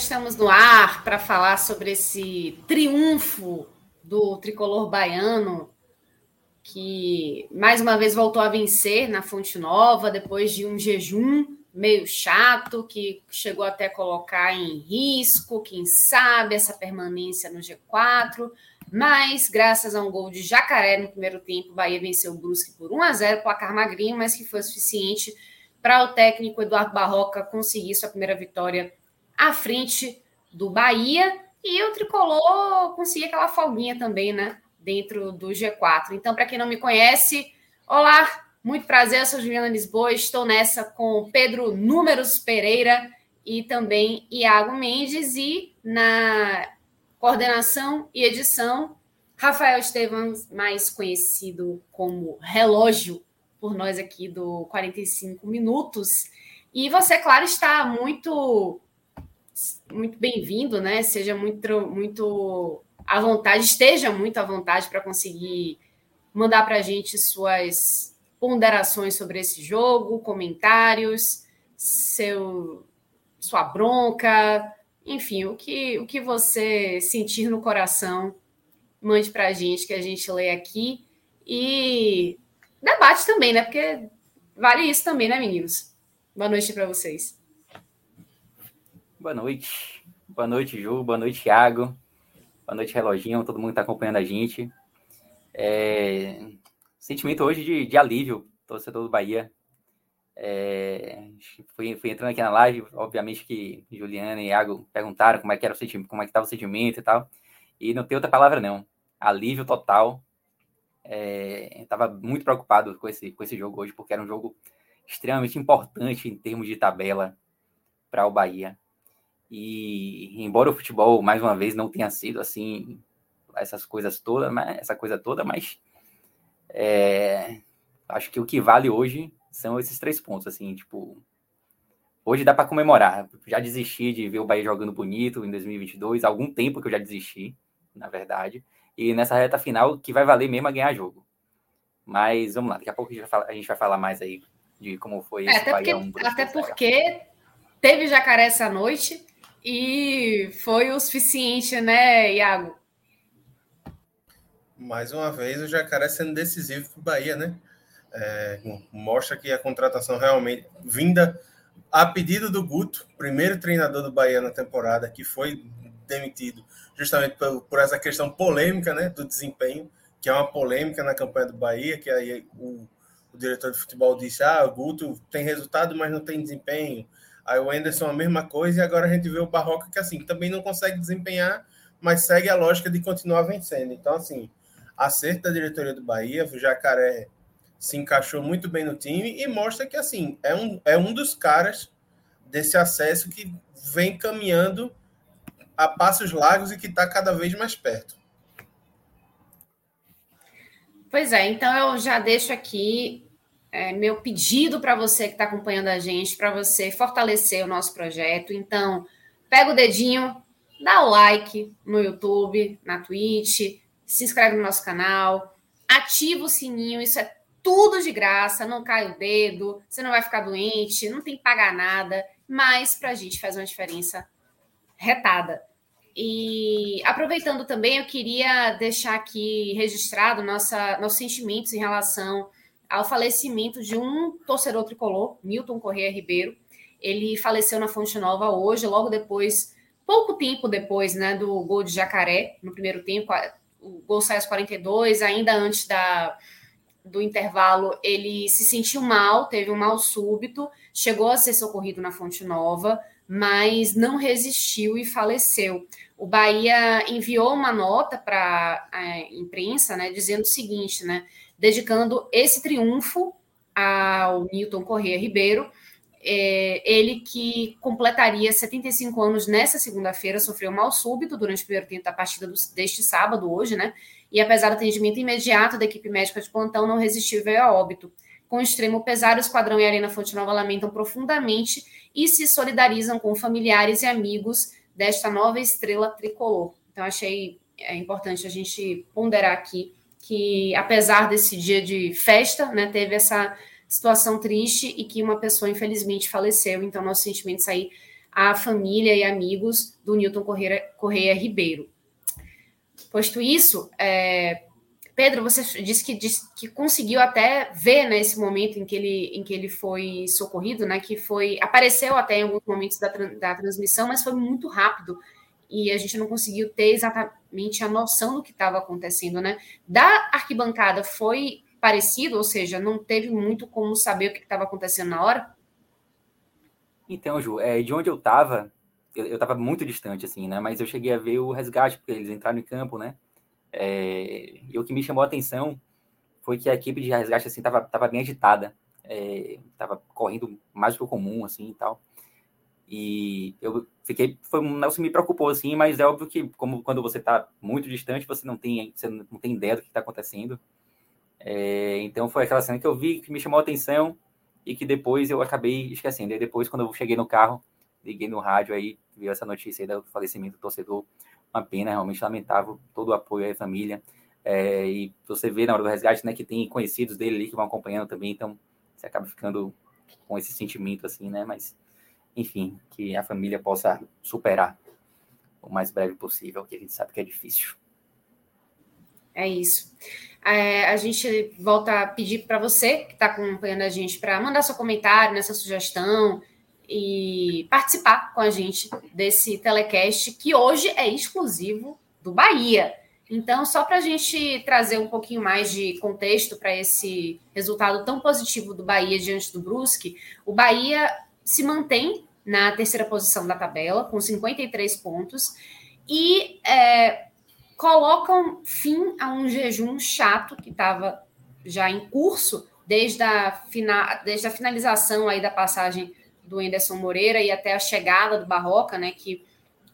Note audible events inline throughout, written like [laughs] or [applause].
Estamos no ar para falar sobre esse triunfo do tricolor baiano que mais uma vez voltou a vencer na Fonte Nova depois de um jejum meio chato que chegou até colocar em risco, quem sabe, essa permanência no G4. Mas, graças a um gol de Jacaré no primeiro tempo, Bahia venceu o Brusque por 1 a 0 placar magrinho, mas que foi suficiente para o técnico Eduardo Barroca conseguir sua primeira vitória à frente do Bahia. E o tricolor conseguir aquela folguinha também, né? Dentro do G4. Então, para quem não me conhece, olá, muito prazer, eu sou Juliana Lisboa, estou nessa com Pedro Números Pereira e também Iago Mendes e na coordenação e edição, Rafael Estevans, mais conhecido como Relógio, por nós aqui do 45 Minutos. E você, claro, está muito muito bem-vindo, né? Seja muito, muito à vontade, esteja muito à vontade para conseguir mandar para a gente suas ponderações sobre esse jogo, comentários, seu, sua bronca, enfim, o que, o que você sentir no coração, mande para a gente, que a gente lê aqui. E debate também, né? Porque vale isso também, né, meninos? Boa noite para vocês. Boa noite. Boa noite, Ju. Boa noite, Thiago. Boa noite, Reloginho. Todo mundo que está acompanhando a gente. É... Sentimento hoje de, de alívio, torcedor do Bahia. É... Fui, fui, entrando aqui na live, obviamente que Juliana e Iago perguntaram como é que era o sentimento, como é que estava o sentimento e tal. E não tem outra palavra, não. Alívio total. É... Estava muito preocupado com esse, com esse jogo hoje, porque era um jogo extremamente importante em termos de tabela para o Bahia. E embora o futebol, mais uma vez, não tenha sido assim, essas coisas todas, essa coisa toda, mas é, acho que o que vale hoje são esses três pontos, assim, tipo, hoje dá para comemorar. Já desisti de ver o Bahia jogando bonito em 2022, há algum tempo que eu já desisti, na verdade. E nessa reta final, que vai valer mesmo é ganhar jogo. Mas vamos lá, daqui a pouco a gente vai falar, mais aí de como foi é, esse até Bahia porque, 1, Até porque teve jacaré essa noite e foi o suficiente, né, Iago? Mais uma vez, o Jacaré sendo decisivo para o Bahia, né? É, mostra que a contratação realmente vinda a pedido do Guto, primeiro treinador do Bahia na temporada, que foi demitido justamente por, por essa questão polêmica né, do desempenho, que é uma polêmica na campanha do Bahia, que aí o, o diretor de futebol disse: ah, o Guto tem resultado, mas não tem desempenho. Aí o Anderson a mesma coisa, e agora a gente vê o Barroca que assim também não consegue desempenhar, mas segue a lógica de continuar vencendo. Então, assim, acerto da diretoria do Bahia, o Jacaré se encaixou muito bem no time e mostra que assim é um, é um dos caras desse acesso que vem caminhando a passos largos e que está cada vez mais perto. Pois é, então eu já deixo aqui é, meu pedido para você que está acompanhando a gente, para você fortalecer o nosso projeto. Então, pega o dedinho, dá o like no YouTube, na Twitch, se inscreve no nosso canal, ativa o sininho, isso é tudo de graça, não cai o dedo, você não vai ficar doente, não tem que pagar nada, mas para a gente faz uma diferença retada. E aproveitando também, eu queria deixar aqui registrado nossa, nossos sentimentos em relação ao falecimento de um torcedor tricolor, Milton Correia Ribeiro. Ele faleceu na Fonte Nova hoje, logo depois, pouco tempo depois né, do gol de Jacaré, no primeiro tempo. O gol sai aos 42, ainda antes da, do intervalo, ele se sentiu mal, teve um mal súbito, chegou a ser socorrido na Fonte Nova, mas não resistiu e faleceu. O Bahia enviou uma nota para a imprensa, né, dizendo o seguinte, né, dedicando esse triunfo ao Newton Corrêa Ribeiro, é, ele que completaria 75 anos nessa segunda-feira, sofreu mal súbito durante o primeiro tempo da partida do, deste sábado, hoje, né? E apesar do atendimento imediato da equipe médica de plantão, não resistiu e veio a óbito. Com extremo pesar, o Esquadrão e a Arena Fonte Nova lamentam profundamente e se solidarizam com familiares e amigos desta nova estrela tricolor. Então, achei é, importante a gente ponderar aqui que, apesar desse dia de festa, né, teve essa situação triste e que uma pessoa, infelizmente, faleceu. Então, nosso sentimento aí à família e amigos do Newton Correia, Correia Ribeiro. Posto isso, é, Pedro, você disse que, disse que conseguiu até ver nesse né, momento em que ele, em que ele foi socorrido, né? Que foi apareceu até em alguns momentos da, da transmissão, mas foi muito rápido e a gente não conseguiu ter exatamente a noção do que estava acontecendo, né? Da arquibancada foi parecido, ou seja, não teve muito como saber o que estava acontecendo na hora? Então, Ju, é, de onde eu estava, eu estava muito distante, assim, né? Mas eu cheguei a ver o resgate, porque eles entraram em campo, né? É, e o que me chamou a atenção foi que a equipe de resgate, assim, estava tava bem agitada. Estava é, correndo mais do que o comum, assim, e tal. E eu fiquei, foi um negócio que me preocupou, assim, mas é óbvio que, como quando você está muito distante, você não tem, você não tem ideia do que está acontecendo. É, então foi aquela cena que eu vi que me chamou a atenção e que depois eu acabei esquecendo. E depois, quando eu cheguei no carro, liguei no rádio aí, vi essa notícia aí do falecimento do torcedor. Uma pena, realmente lamentável, todo o apoio à família. É, e você vê na hora do resgate, né, que tem conhecidos dele ali que vão acompanhando também, então você acaba ficando com esse sentimento assim, né, mas enfim, que a família possa superar o mais breve possível, que a gente sabe que é difícil. É isso. É, a gente volta a pedir para você que está acompanhando a gente para mandar seu comentário nessa sugestão e participar com a gente desse telecast que hoje é exclusivo do Bahia. Então, só para a gente trazer um pouquinho mais de contexto para esse resultado tão positivo do Bahia diante do Brusque, o Bahia se mantém na terceira posição da tabela, com 53 pontos, e é, colocam fim a um jejum chato que estava já em curso desde a, fina, desde a finalização aí da passagem do Anderson Moreira e até a chegada do Barroca, né, que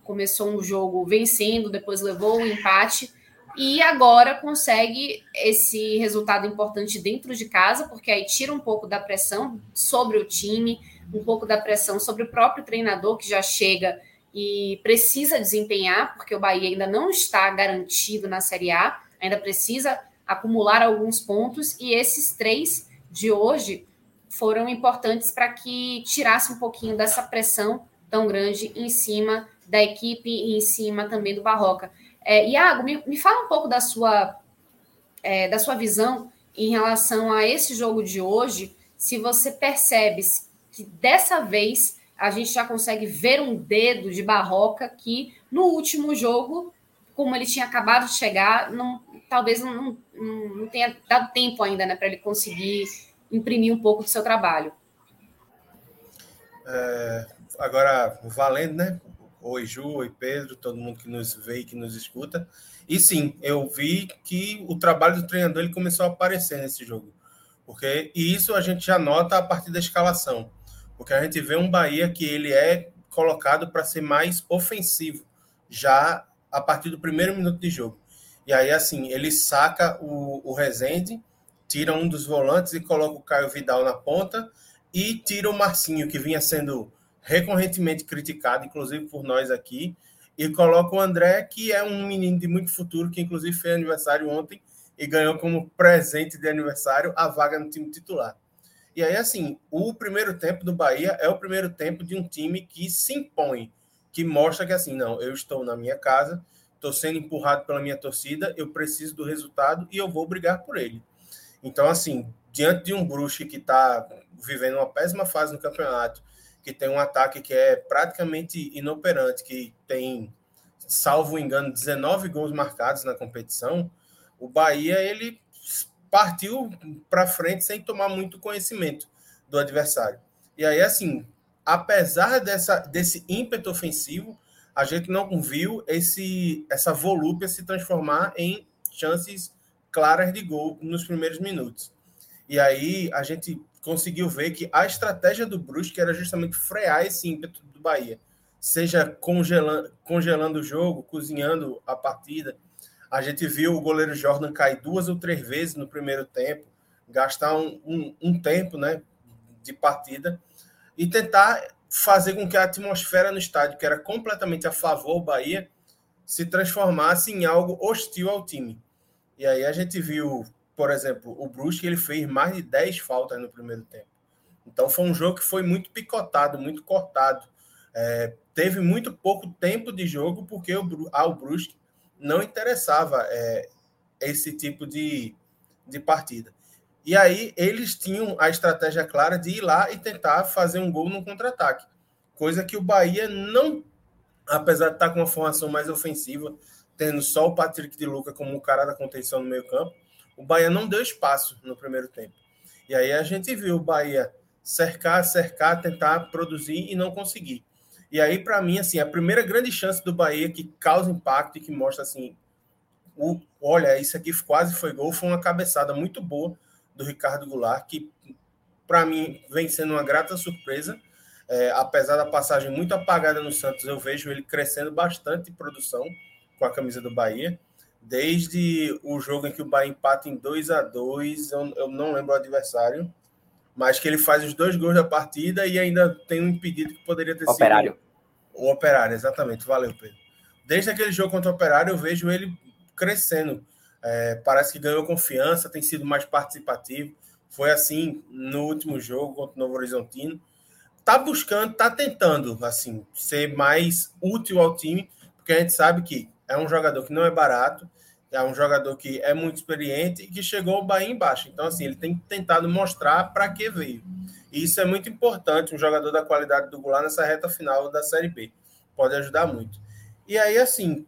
começou um jogo vencendo, depois levou o um empate e agora consegue esse resultado importante dentro de casa, porque aí tira um pouco da pressão sobre o time, um pouco da pressão sobre o próprio treinador que já chega e precisa desempenhar, porque o Bahia ainda não está garantido na Série A, ainda precisa acumular alguns pontos, e esses três de hoje foram importantes para que tirasse um pouquinho dessa pressão tão grande em cima da equipe e em cima também do Barroca. É, Iago, me, me fala um pouco da sua, é, da sua visão em relação a esse jogo de hoje, se você percebe que dessa vez a gente já consegue ver um dedo de Barroca que no último jogo, como ele tinha acabado de chegar, não, talvez não, não, não tenha dado tempo ainda né, para ele conseguir imprimir um pouco do seu trabalho. É, agora, valendo, né? Oi, Ju, oi, Pedro, todo mundo que nos vê e que nos escuta. E sim, eu vi que o trabalho do treinador ele começou a aparecer nesse jogo. Porque, e isso a gente já nota a partir da escalação porque a gente vê um Bahia que ele é colocado para ser mais ofensivo, já a partir do primeiro minuto de jogo. E aí, assim, ele saca o, o Rezende, tira um dos volantes e coloca o Caio Vidal na ponta, e tira o Marcinho, que vinha sendo recorrentemente criticado, inclusive por nós aqui, e coloca o André, que é um menino de muito futuro, que inclusive fez aniversário ontem e ganhou como presente de aniversário a vaga no time titular. E aí, assim, o primeiro tempo do Bahia é o primeiro tempo de um time que se impõe, que mostra que, assim, não, eu estou na minha casa, estou sendo empurrado pela minha torcida, eu preciso do resultado e eu vou brigar por ele. Então, assim, diante de um Brusque que está vivendo uma péssima fase no campeonato, que tem um ataque que é praticamente inoperante, que tem, salvo engano, 19 gols marcados na competição, o Bahia, ele partiu para frente sem tomar muito conhecimento do adversário. E aí, assim, apesar dessa, desse ímpeto ofensivo, a gente não viu esse, essa volúpia se transformar em chances claras de gol nos primeiros minutos. E aí a gente conseguiu ver que a estratégia do Brusque era justamente frear esse ímpeto do Bahia, seja congelando, congelando o jogo, cozinhando a partida. A gente viu o goleiro Jordan cair duas ou três vezes no primeiro tempo, gastar um, um, um tempo né, de partida e tentar fazer com que a atmosfera no estádio, que era completamente a favor do Bahia, se transformasse em algo hostil ao time. E aí a gente viu, por exemplo, o Brusque, ele fez mais de 10 faltas no primeiro tempo. Então foi um jogo que foi muito picotado, muito cortado. É, teve muito pouco tempo de jogo porque o, ao Brusque não interessava é, esse tipo de, de partida. E aí eles tinham a estratégia clara de ir lá e tentar fazer um gol no contra-ataque. Coisa que o Bahia não, apesar de estar com uma formação mais ofensiva, tendo só o Patrick de Luca como o cara da contenção no meio campo, o Bahia não deu espaço no primeiro tempo. E aí a gente viu o Bahia cercar, cercar, tentar produzir e não conseguir. E aí, para mim, assim, a primeira grande chance do Bahia que causa impacto e que mostra assim, o, olha, isso aqui quase foi gol, foi uma cabeçada muito boa do Ricardo Goulart, que para mim vem sendo uma grata surpresa. É, apesar da passagem muito apagada no Santos, eu vejo ele crescendo bastante em produção com a camisa do Bahia. Desde o jogo em que o Bahia empata em 2 a 2 eu, eu não lembro o adversário, mas que ele faz os dois gols da partida e ainda tem um impedido que poderia ter operário. sido. O Operário, exatamente. Valeu, Pedro. Desde aquele jogo contra o Operário, eu vejo ele crescendo é, parece que ganhou confiança, tem sido mais participativo. Foi assim no último jogo contra o Novo Horizontino. Tá buscando, tá tentando assim ser mais útil ao time, porque a gente sabe que é um jogador que não é barato, é um jogador que é muito experiente e que chegou ao Bahia embaixo. Então, assim, ele tem tentado mostrar para que veio. E isso é muito importante, um jogador da qualidade do Goulart nessa reta final da Série B. Pode ajudar muito. E aí, assim,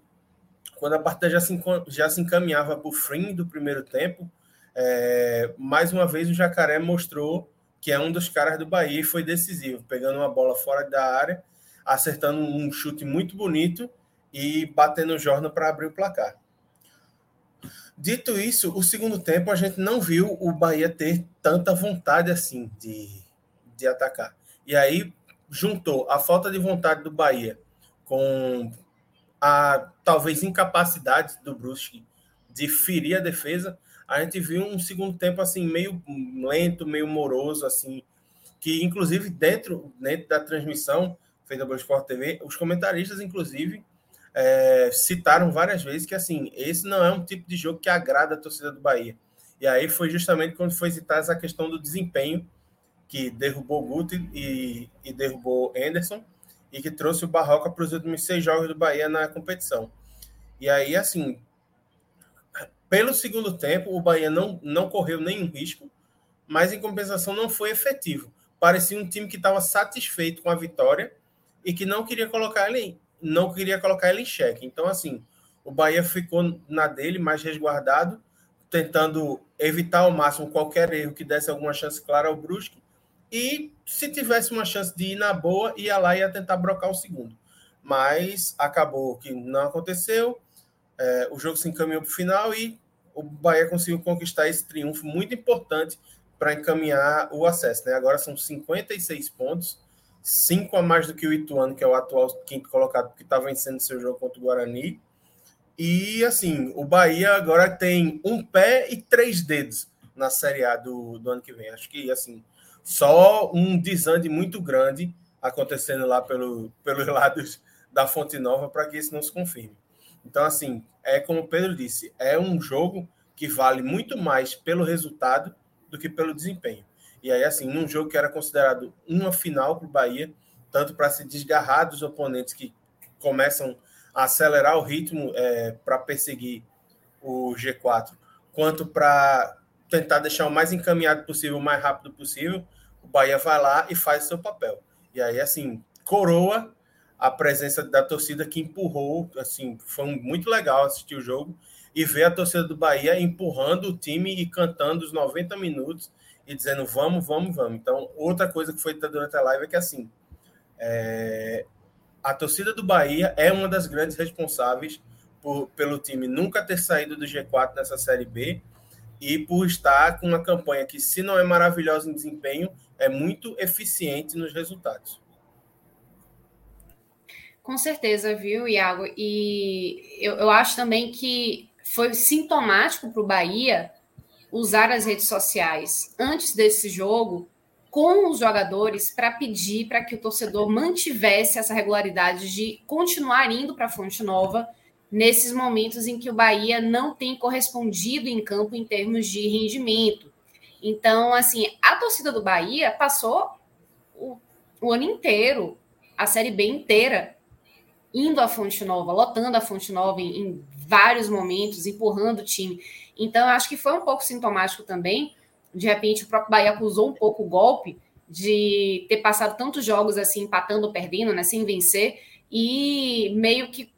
quando a partida já se, já se encaminhava para o fim do primeiro tempo, é, mais uma vez o Jacaré mostrou que é um dos caras do Bahia e foi decisivo, pegando uma bola fora da área, acertando um chute muito bonito e batendo o Jordan para abrir o placar. Dito isso, o segundo tempo a gente não viu o Bahia ter tanta vontade assim de, de atacar. E aí juntou a falta de vontade do Bahia com a talvez incapacidade do Brusque de ferir a defesa, a gente viu um segundo tempo assim meio lento, meio moroso assim, que inclusive dentro, dentro da transmissão feita pelo Sport TV, os comentaristas inclusive é, citaram várias vezes que assim, esse não é um tipo de jogo que agrada a torcida do Bahia. E aí foi justamente quando foi citada essa questão do desempenho que derrubou Guti e, e derrubou Anderson e que trouxe o Barroca para os últimos seis jogos do Bahia na competição. E aí, assim, pelo segundo tempo, o Bahia não, não correu nenhum risco, mas em compensação não foi efetivo. Parecia um time que estava satisfeito com a vitória e que não queria colocar ele, não queria colocar ele em xeque. Então, assim, o Bahia ficou na dele, mais resguardado, tentando evitar ao máximo qualquer erro que desse alguma chance clara ao Brusque e se tivesse uma chance de ir na boa, ia lá e ia tentar brocar o segundo. Mas acabou que não aconteceu. É, o jogo se encaminhou para o final e o Bahia conseguiu conquistar esse triunfo muito importante para encaminhar o acesso. Né? Agora são 56 pontos, 5 a mais do que o Ituano, que é o atual quinto colocado, que está vencendo seu jogo contra o Guarani. E assim, o Bahia agora tem um pé e três dedos na Série A do, do ano que vem. Acho que assim só um desande muito grande acontecendo lá pelo, pelos [laughs] lados da Fonte Nova para que isso não se confirme. Então, assim, é como o Pedro disse, é um jogo que vale muito mais pelo resultado do que pelo desempenho. E aí, assim, num jogo que era considerado uma final para o Bahia, tanto para se desgarrar dos oponentes que começam a acelerar o ritmo é, para perseguir o G4, quanto para tentar deixar o mais encaminhado possível, o mais rápido possível, o Bahia vai lá e faz seu papel. E aí, assim, coroa a presença da torcida que empurrou, assim, foi muito legal assistir o jogo. e ver a torcida do Bahia empurrando o time e cantando os 90 minutos e dizendo vamos, vamos, vamos. Então, outra coisa que foi dita durante a live é que assim, é, a torcida do Bahia é uma das grandes responsáveis por, pelo time nunca ter saído do G4 nessa Série B e por estar com uma campanha que, se não é maravilhosa em desempenho, é muito eficiente nos resultados. Com certeza, viu, Iago? E eu, eu acho também que foi sintomático para o Bahia usar as redes sociais antes desse jogo com os jogadores para pedir para que o torcedor mantivesse essa regularidade de continuar indo para a Fonte Nova nesses momentos em que o Bahia não tem correspondido em campo em termos de rendimento. Então, assim, a torcida do Bahia passou o, o ano inteiro, a Série B inteira, indo à Fonte Nova, lotando a Fonte Nova em, em vários momentos, empurrando o time. Então, acho que foi um pouco sintomático também. De repente, o próprio Bahia acusou um pouco o golpe de ter passado tantos jogos assim, empatando, perdendo, né, sem vencer, e meio que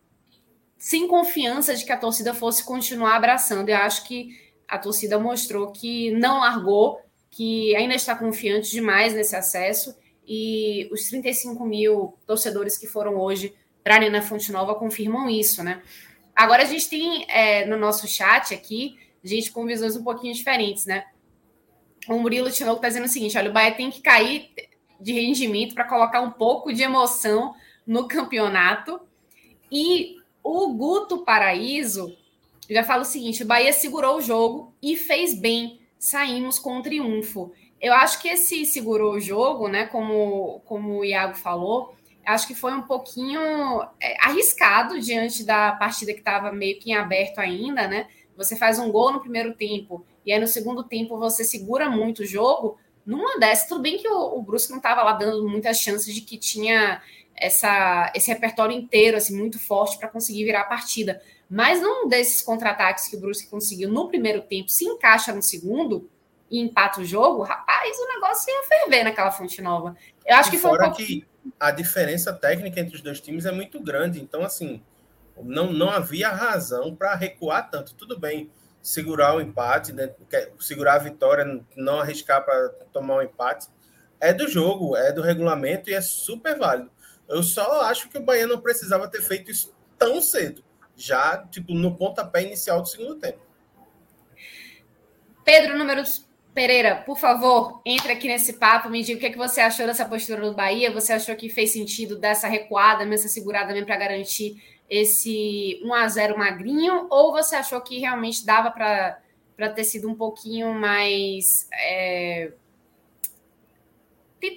sem confiança de que a torcida fosse continuar abraçando. Eu acho que a torcida mostrou que não largou, que ainda está confiante demais nesse acesso, e os 35 mil torcedores que foram hoje para a Arena Fonte Nova confirmam isso, né? Agora a gente tem é, no nosso chat aqui gente com visões um pouquinho diferentes, né? O Murilo Tinoco está dizendo o seguinte: olha, o Bahia tem que cair de rendimento para colocar um pouco de emoção no campeonato. E o Guto Paraíso já fala o seguinte: o Bahia segurou o jogo e fez bem. Saímos com um triunfo. Eu acho que esse segurou o jogo, né? Como, como o Iago falou, acho que foi um pouquinho é, arriscado diante da partida que estava meio que em aberto ainda, né? Você faz um gol no primeiro tempo e aí no segundo tempo você segura muito o jogo. Numa dessas, tudo bem que o, o Brusque não estava lá dando muitas chances de que tinha essa, esse repertório inteiro assim muito forte para conseguir virar a partida. Mas num desses contra-ataques que o Brusque conseguiu no primeiro tempo, se encaixa no segundo e empata o jogo, rapaz, o negócio ia ferver naquela fonte nova. Eu acho e que foi um pouco... que a diferença técnica entre os dois times é muito grande. Então, assim, não, não havia razão para recuar tanto. Tudo bem, segurar o empate, né? segurar a vitória, não arriscar para tomar um empate. É do jogo, é do regulamento e é super válido. Eu só acho que o Bahia não precisava ter feito isso tão cedo, já tipo no pontapé inicial do segundo tempo. Pedro, números Pereira, por favor, entre aqui nesse papo, me diga o que, é que você achou dessa postura do Bahia. Você achou que fez sentido dessa recuada, essa segurada mesmo para garantir esse 1 a 0 magrinho? Ou você achou que realmente dava para ter sido um pouquinho mais. É,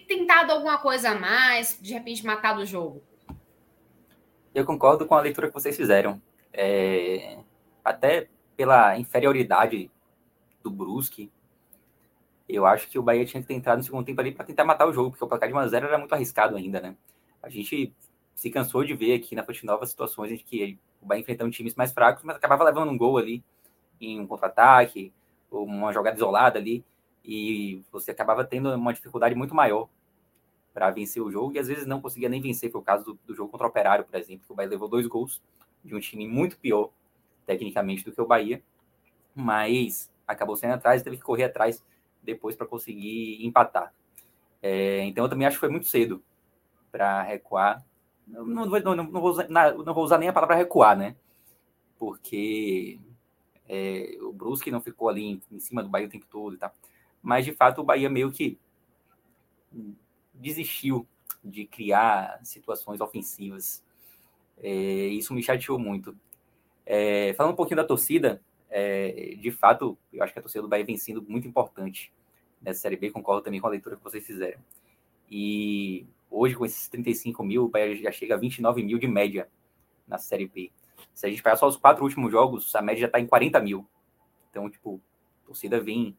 tentado alguma coisa a mais, de repente matado o jogo? Eu concordo com a leitura que vocês fizeram. É, até pela inferioridade do Brusque eu acho que o Bahia tinha que ter entrado no segundo tempo ali para tentar matar o jogo, porque o placar de 1x0 era muito arriscado ainda, né? A gente se cansou de ver aqui na Fonte Nova situações em que o Bahia enfrentando times mais fracos, mas acabava levando um gol ali em um contra-ataque, uma jogada isolada ali, e você acabava tendo uma dificuldade muito maior para vencer o jogo, e às vezes não conseguia nem vencer, foi o caso do, do jogo contra o Operário, por exemplo, que o Bahia levou dois gols de um time muito pior, tecnicamente, do que o Bahia, mas acabou saindo atrás e teve que correr atrás depois para conseguir empatar. É, então eu também acho que foi muito cedo para recuar. Não, não, não, não, vou usar, não vou usar nem a palavra recuar, né? Porque é, o Brusque não ficou ali em, em, cima do Bahia o tempo todo e tal. Mas de fato o Bahia meio que desistiu de criar situações ofensivas. É, isso me chateou muito. É, falando um pouquinho da torcida, é, de fato, eu acho que a torcida do Bahia vem sendo muito importante nessa Série B, concordo também com a leitura que vocês fizeram. E hoje, com esses 35 mil, o Bahia já chega a 29 mil de média na Série B. Se a gente pegar só os quatro últimos jogos, a média já está em 40 mil. Então, tipo, a torcida vem,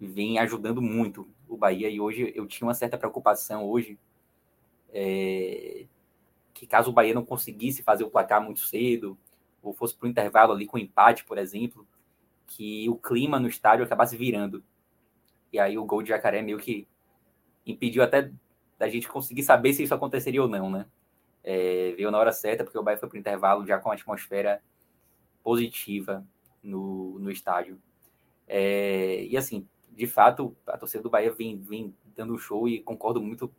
vem ajudando muito o Bahia. E hoje eu tinha uma certa preocupação hoje é, que caso o Bahia não conseguisse fazer o placar muito cedo, ou fosse para o intervalo ali com empate, por exemplo, que o clima no estádio acabasse virando. E aí o gol de Jacaré meio que impediu até da gente conseguir saber se isso aconteceria ou não, né? É, veio na hora certa, porque o Bahia foi para o intervalo já com a atmosfera positiva no, no estádio. É, e assim, de fato, a torcida do Bahia vem, vem dando um show e concordo muito.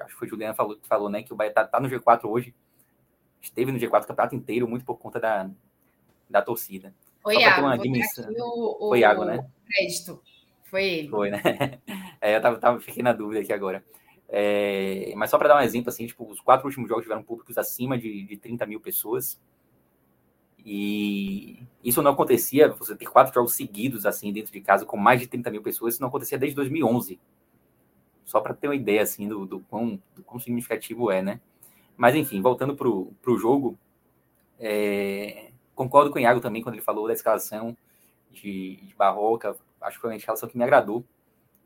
Acho que foi o Juliana que falou, falou, né? Que o Bahia tá, tá no G4 hoje. Esteve no G4 o campeonato inteiro, muito por conta da, da torcida. Foi Iago, o, Foi Iago, né? Crédito. Foi ele. Foi, né? [laughs] É, eu tava, tava, fiquei na dúvida aqui agora. É, mas só para dar um exemplo, assim, tipo, os quatro últimos jogos tiveram públicos acima de, de 30 mil pessoas. E isso não acontecia, você ter quatro jogos seguidos, assim, dentro de casa, com mais de 30 mil pessoas, isso não acontecia desde 2011. Só para ter uma ideia, assim, do, do, quão, do quão significativo é, né? Mas, enfim, voltando para o jogo, é, concordo com o Iago também quando ele falou da escalação de, de Barroca, acho que foi uma escalação que me agradou.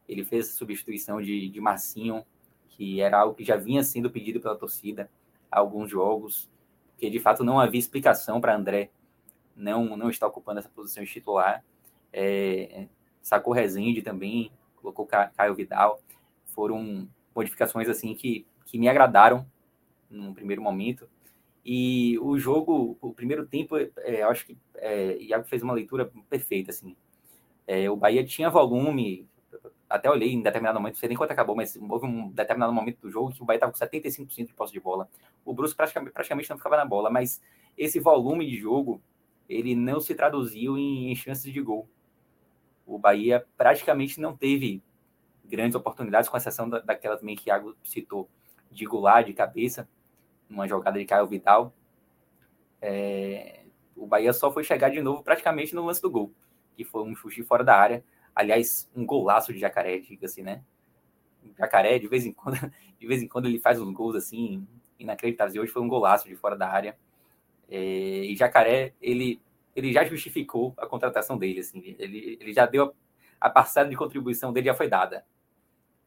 Ele fez a substituição de, de Marcinho, que era algo que já vinha sendo pedido pela torcida há alguns jogos, porque de fato não havia explicação para André não, não estar ocupando essa posição de titular. É, sacou Rezende também, colocou Caio Vidal. Foram modificações assim que, que me agradaram no primeiro momento. E o jogo, o primeiro tempo, é, acho que é, Iago fez uma leitura perfeita. Assim. É, o Bahia tinha volume, até olhei em determinado momento, não sei nem quanto acabou, mas houve um determinado momento do jogo que o Bahia estava com 75% de posse de bola. O Bruce praticamente, praticamente não ficava na bola, mas esse volume de jogo, ele não se traduziu em, em chances de gol. O Bahia praticamente não teve grandes oportunidades, com exceção da, daquela também que o Iago citou, de Goulart de cabeça, uma jogada de Caio Vidal. É, o Bahia só foi chegar de novo praticamente no lance do gol, que foi um chute fora da área. Aliás, um golaço de Jacaré, diga-se, né? Jacaré, de vez em quando, [laughs] de vez em quando ele faz uns gols assim inacreditáveis. E hoje foi um golaço de fora da área. É, e Jacaré, ele, ele já justificou a contratação dele. Assim, ele, ele já deu a, a parcela de contribuição dele já foi dada.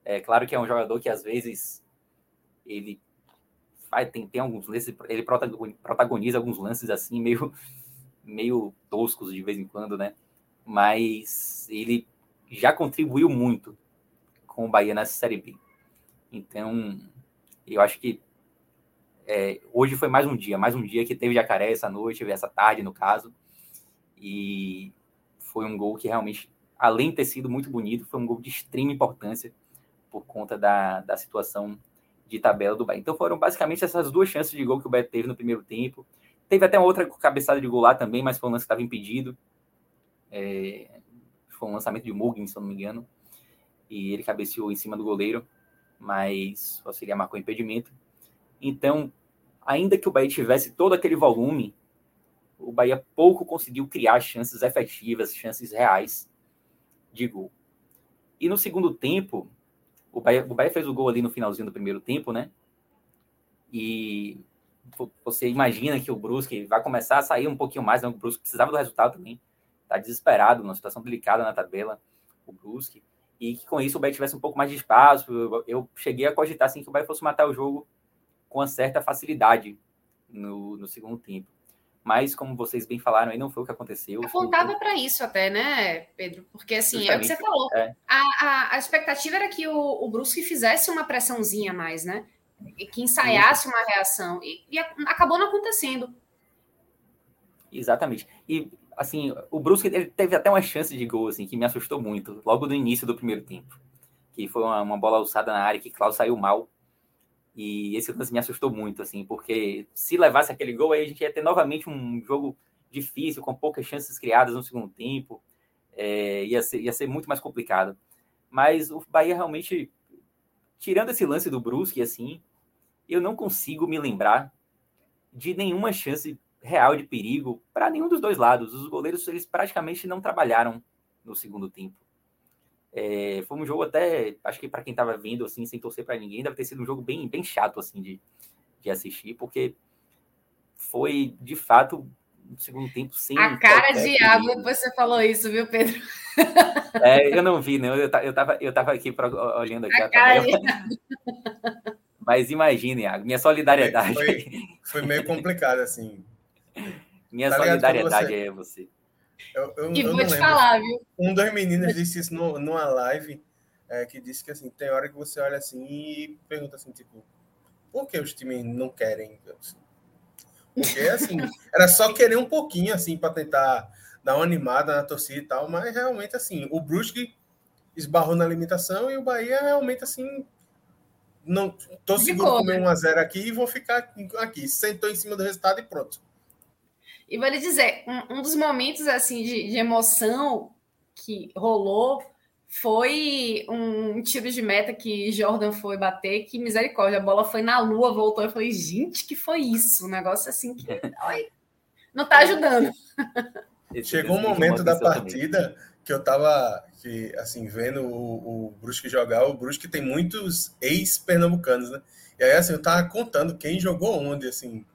É claro que é um jogador que às vezes ele vai, tem, tem alguns lances, ele protagoniza alguns lances assim meio meio toscos de vez em quando, né? Mas ele já contribuiu muito com o Bahia nessa Série B. Então, eu acho que é, hoje foi mais um dia, mais um dia que teve jacaré essa noite, essa tarde, no caso. E foi um gol que realmente, além de ter sido muito bonito, foi um gol de extrema importância por conta da, da situação de tabela do Bahia. Então foram basicamente essas duas chances de gol que o Bahia teve no primeiro tempo. Teve até uma outra cabeçada de gol lá também, mas foi um lance que estava impedido. É, foi um lançamento de Mugen, se eu não me engano. E ele cabeceou em cima do goleiro, mas o auxiliar marcou impedimento. Então, ainda que o Bahia tivesse todo aquele volume, o Bahia pouco conseguiu criar chances efetivas, chances reais de gol. E no segundo tempo, o Bahia, o Bahia fez o gol ali no finalzinho do primeiro tempo, né? E você imagina que o Brusque vai começar a sair um pouquinho mais, né? O Brusque precisava do resultado também está desesperado, numa situação delicada na tabela, o Brusque, e que com isso o Bahia tivesse um pouco mais de espaço. Eu, eu cheguei a cogitar assim, que o Bahia fosse matar o jogo com uma certa facilidade no, no segundo tempo. Mas, como vocês bem falaram, aí não foi o que aconteceu. Apontava para isso até, né, Pedro? Porque, assim, Justamente, é o que você falou. É. A, a, a, expectativa era que o, o Brusque fizesse uma pressãozinha mais, né? E que ensaiasse uma reação. E, e acabou não acontecendo. Exatamente. E assim, o Brusque teve até uma chance de gol, assim, que me assustou muito, logo no início do primeiro tempo. Que foi uma, uma bola alçada na área que Klaus saiu mal. E esse lance me assustou muito, assim, porque se levasse aquele gol, aí a gente ia ter novamente um jogo difícil, com poucas chances criadas no segundo tempo. É, ia, ser, ia ser muito mais complicado. Mas o Bahia realmente, tirando esse lance do Brusque, assim, eu não consigo me lembrar de nenhuma chance real de perigo para nenhum dos dois lados. Os goleiros eles praticamente não trabalharam no segundo tempo. É, foi um jogo até, acho que para quem estava vendo assim, sem torcer para ninguém, deve ter sido um jogo bem, bem chato assim de, de assistir, porque foi de fato um segundo tempo sem. A cara de água depois você falou isso, viu, Pedro? É, eu não vi, não. Eu, eu, tava, eu tava aqui pra, olhando aqui a. [laughs] Mas imagine, Iago, minha solidariedade. Foi, foi meio complicado, assim. Minha tá solidariedade você... é você. Eu, eu, e eu vou te falar, viu? Um dos meninos disse isso no, numa live, é, que disse que assim, tem hora que você olha assim e pergunta assim, tipo, por que os times não querem? Porque, assim, [laughs] era só querer um pouquinho, assim, para tentar dar uma animada na torcida e tal, mas realmente, assim, o Brusque esbarrou na limitação e o Bahia realmente, assim, não tô seguro comer 1 a 0 aqui e vou ficar aqui. Sentou em cima do resultado e pronto. E vou lhe dizer, um, um dos momentos, assim, de, de emoção que rolou foi um tiro de meta que Jordan foi bater, que misericórdia, a bola foi na lua, voltou. Eu falei, gente, que foi isso? Um negócio assim que [laughs] não tá ajudando. Chegou um momento da partida que eu tava que, assim, vendo o, o Brusque jogar, o Brusque tem muitos ex-pernambucanos, né? E aí, assim, eu tava contando quem jogou onde, assim,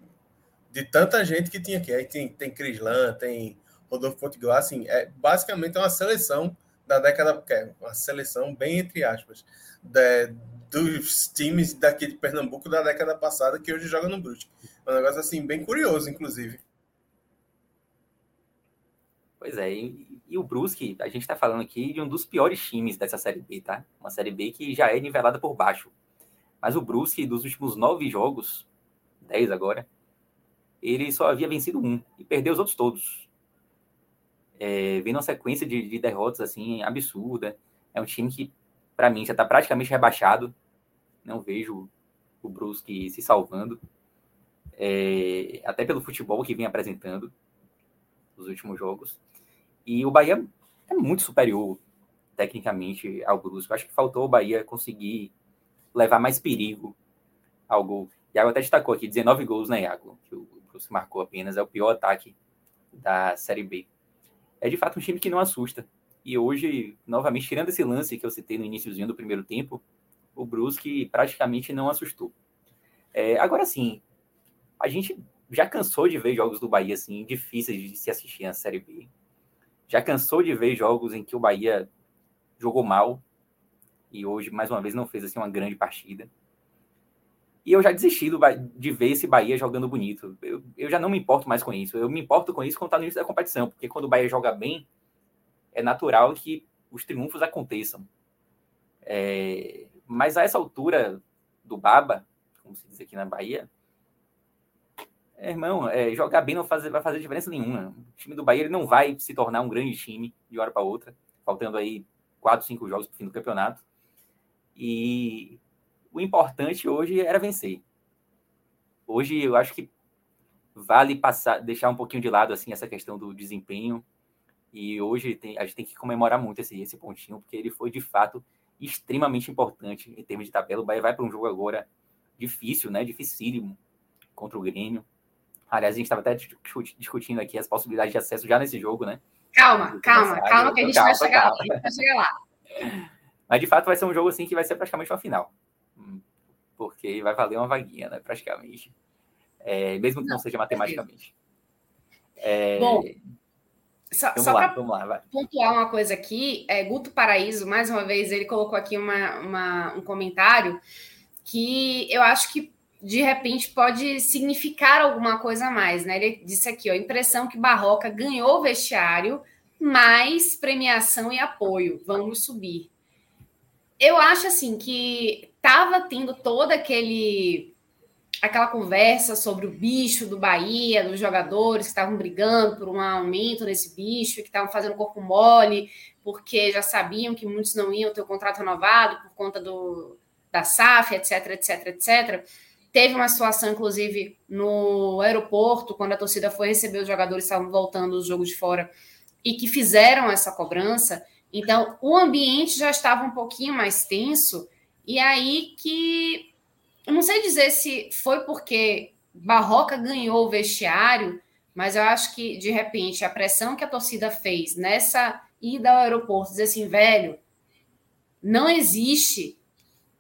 de tanta gente que tinha aqui. Aí tem, tem Crislan, tem Rodolfo Potiguar, assim, é basicamente uma seleção da década, é uma seleção bem entre aspas, de, dos times daqui de Pernambuco da década passada que hoje joga no Brusque. Um negócio assim bem curioso, inclusive. Pois é, e, e o Brusque, a gente está falando aqui de um dos piores times dessa Série B, tá? Uma Série B que já é nivelada por baixo. Mas o Brusque, dos últimos nove jogos, dez agora, ele só havia vencido um e perdeu os outros todos é, vem uma sequência de, de, derrotas assim absurda. É um time que, para mim, já está praticamente rebaixado. Não vejo o Brusque se salvando. É, até pelo futebol que vem apresentando nos últimos jogos. E o Bahia é muito superior tecnicamente ao Brusque. acho que faltou o Bahia conseguir levar mais perigo ao gol. Iago até destacou aqui 19 gols, né, Iago? Que o Brusque marcou apenas. É o pior ataque da Série B é de fato um time que não assusta. E hoje, novamente, tirando esse lance que eu citei no iníciozinho do primeiro tempo, o Brusque praticamente não assustou. É, agora sim, a gente já cansou de ver jogos do Bahia assim difíceis de se assistir na Série B. Já cansou de ver jogos em que o Bahia jogou mal e hoje mais uma vez não fez assim uma grande partida. E eu já desisti do, de ver esse Bahia jogando bonito. Eu, eu já não me importo mais com isso. Eu me importo com isso quando está no início da competição, porque quando o Bahia joga bem, é natural que os triunfos aconteçam. É, mas a essa altura do Baba, como se diz aqui na Bahia, é, irmão, é, jogar bem não vai fazer diferença nenhuma. O time do Bahia ele não vai se tornar um grande time de hora para outra, faltando aí quatro, cinco jogos para o fim do campeonato. E o importante hoje era vencer. Hoje eu acho que vale passar, deixar um pouquinho de lado assim essa questão do desempenho. E hoje tem, a gente tem que comemorar muito esse, esse pontinho, porque ele foi de fato extremamente importante em termos de tabela. O Bahia vai para um jogo agora difícil, né? Dificílimo contra o Grêmio. Aliás, a gente estava até discutindo aqui as possibilidades de acesso já nesse jogo, né? Calma, calma, calma, que a gente calma, vai chegar calma. lá. Vai chegar lá. Mas de fato vai ser um jogo assim que vai ser praticamente uma final porque vai valer uma vaguinha, né, praticamente. É, mesmo que não, não seja matematicamente. É... Bom, só, só para pontuar uma coisa aqui, é, Guto Paraíso, mais uma vez, ele colocou aqui uma, uma, um comentário que eu acho que de repente pode significar alguma coisa a mais, né? Ele disse aqui, ó, impressão que Barroca ganhou o vestiário, mais premiação e apoio. Vamos subir. Eu acho assim que estava tendo toda aquele aquela conversa sobre o bicho do Bahia, dos jogadores que estavam brigando por um aumento nesse bicho, que estavam fazendo corpo mole, porque já sabiam que muitos não iam ter o contrato renovado por conta do, da SAF, etc, etc, etc. Teve uma situação, inclusive, no aeroporto, quando a torcida foi receber os jogadores estavam voltando dos jogos de fora e que fizeram essa cobrança. Então, o ambiente já estava um pouquinho mais tenso e aí que eu não sei dizer se foi porque Barroca ganhou o vestiário, mas eu acho que de repente a pressão que a torcida fez nessa ida ao aeroporto, dizer assim, velho, não existe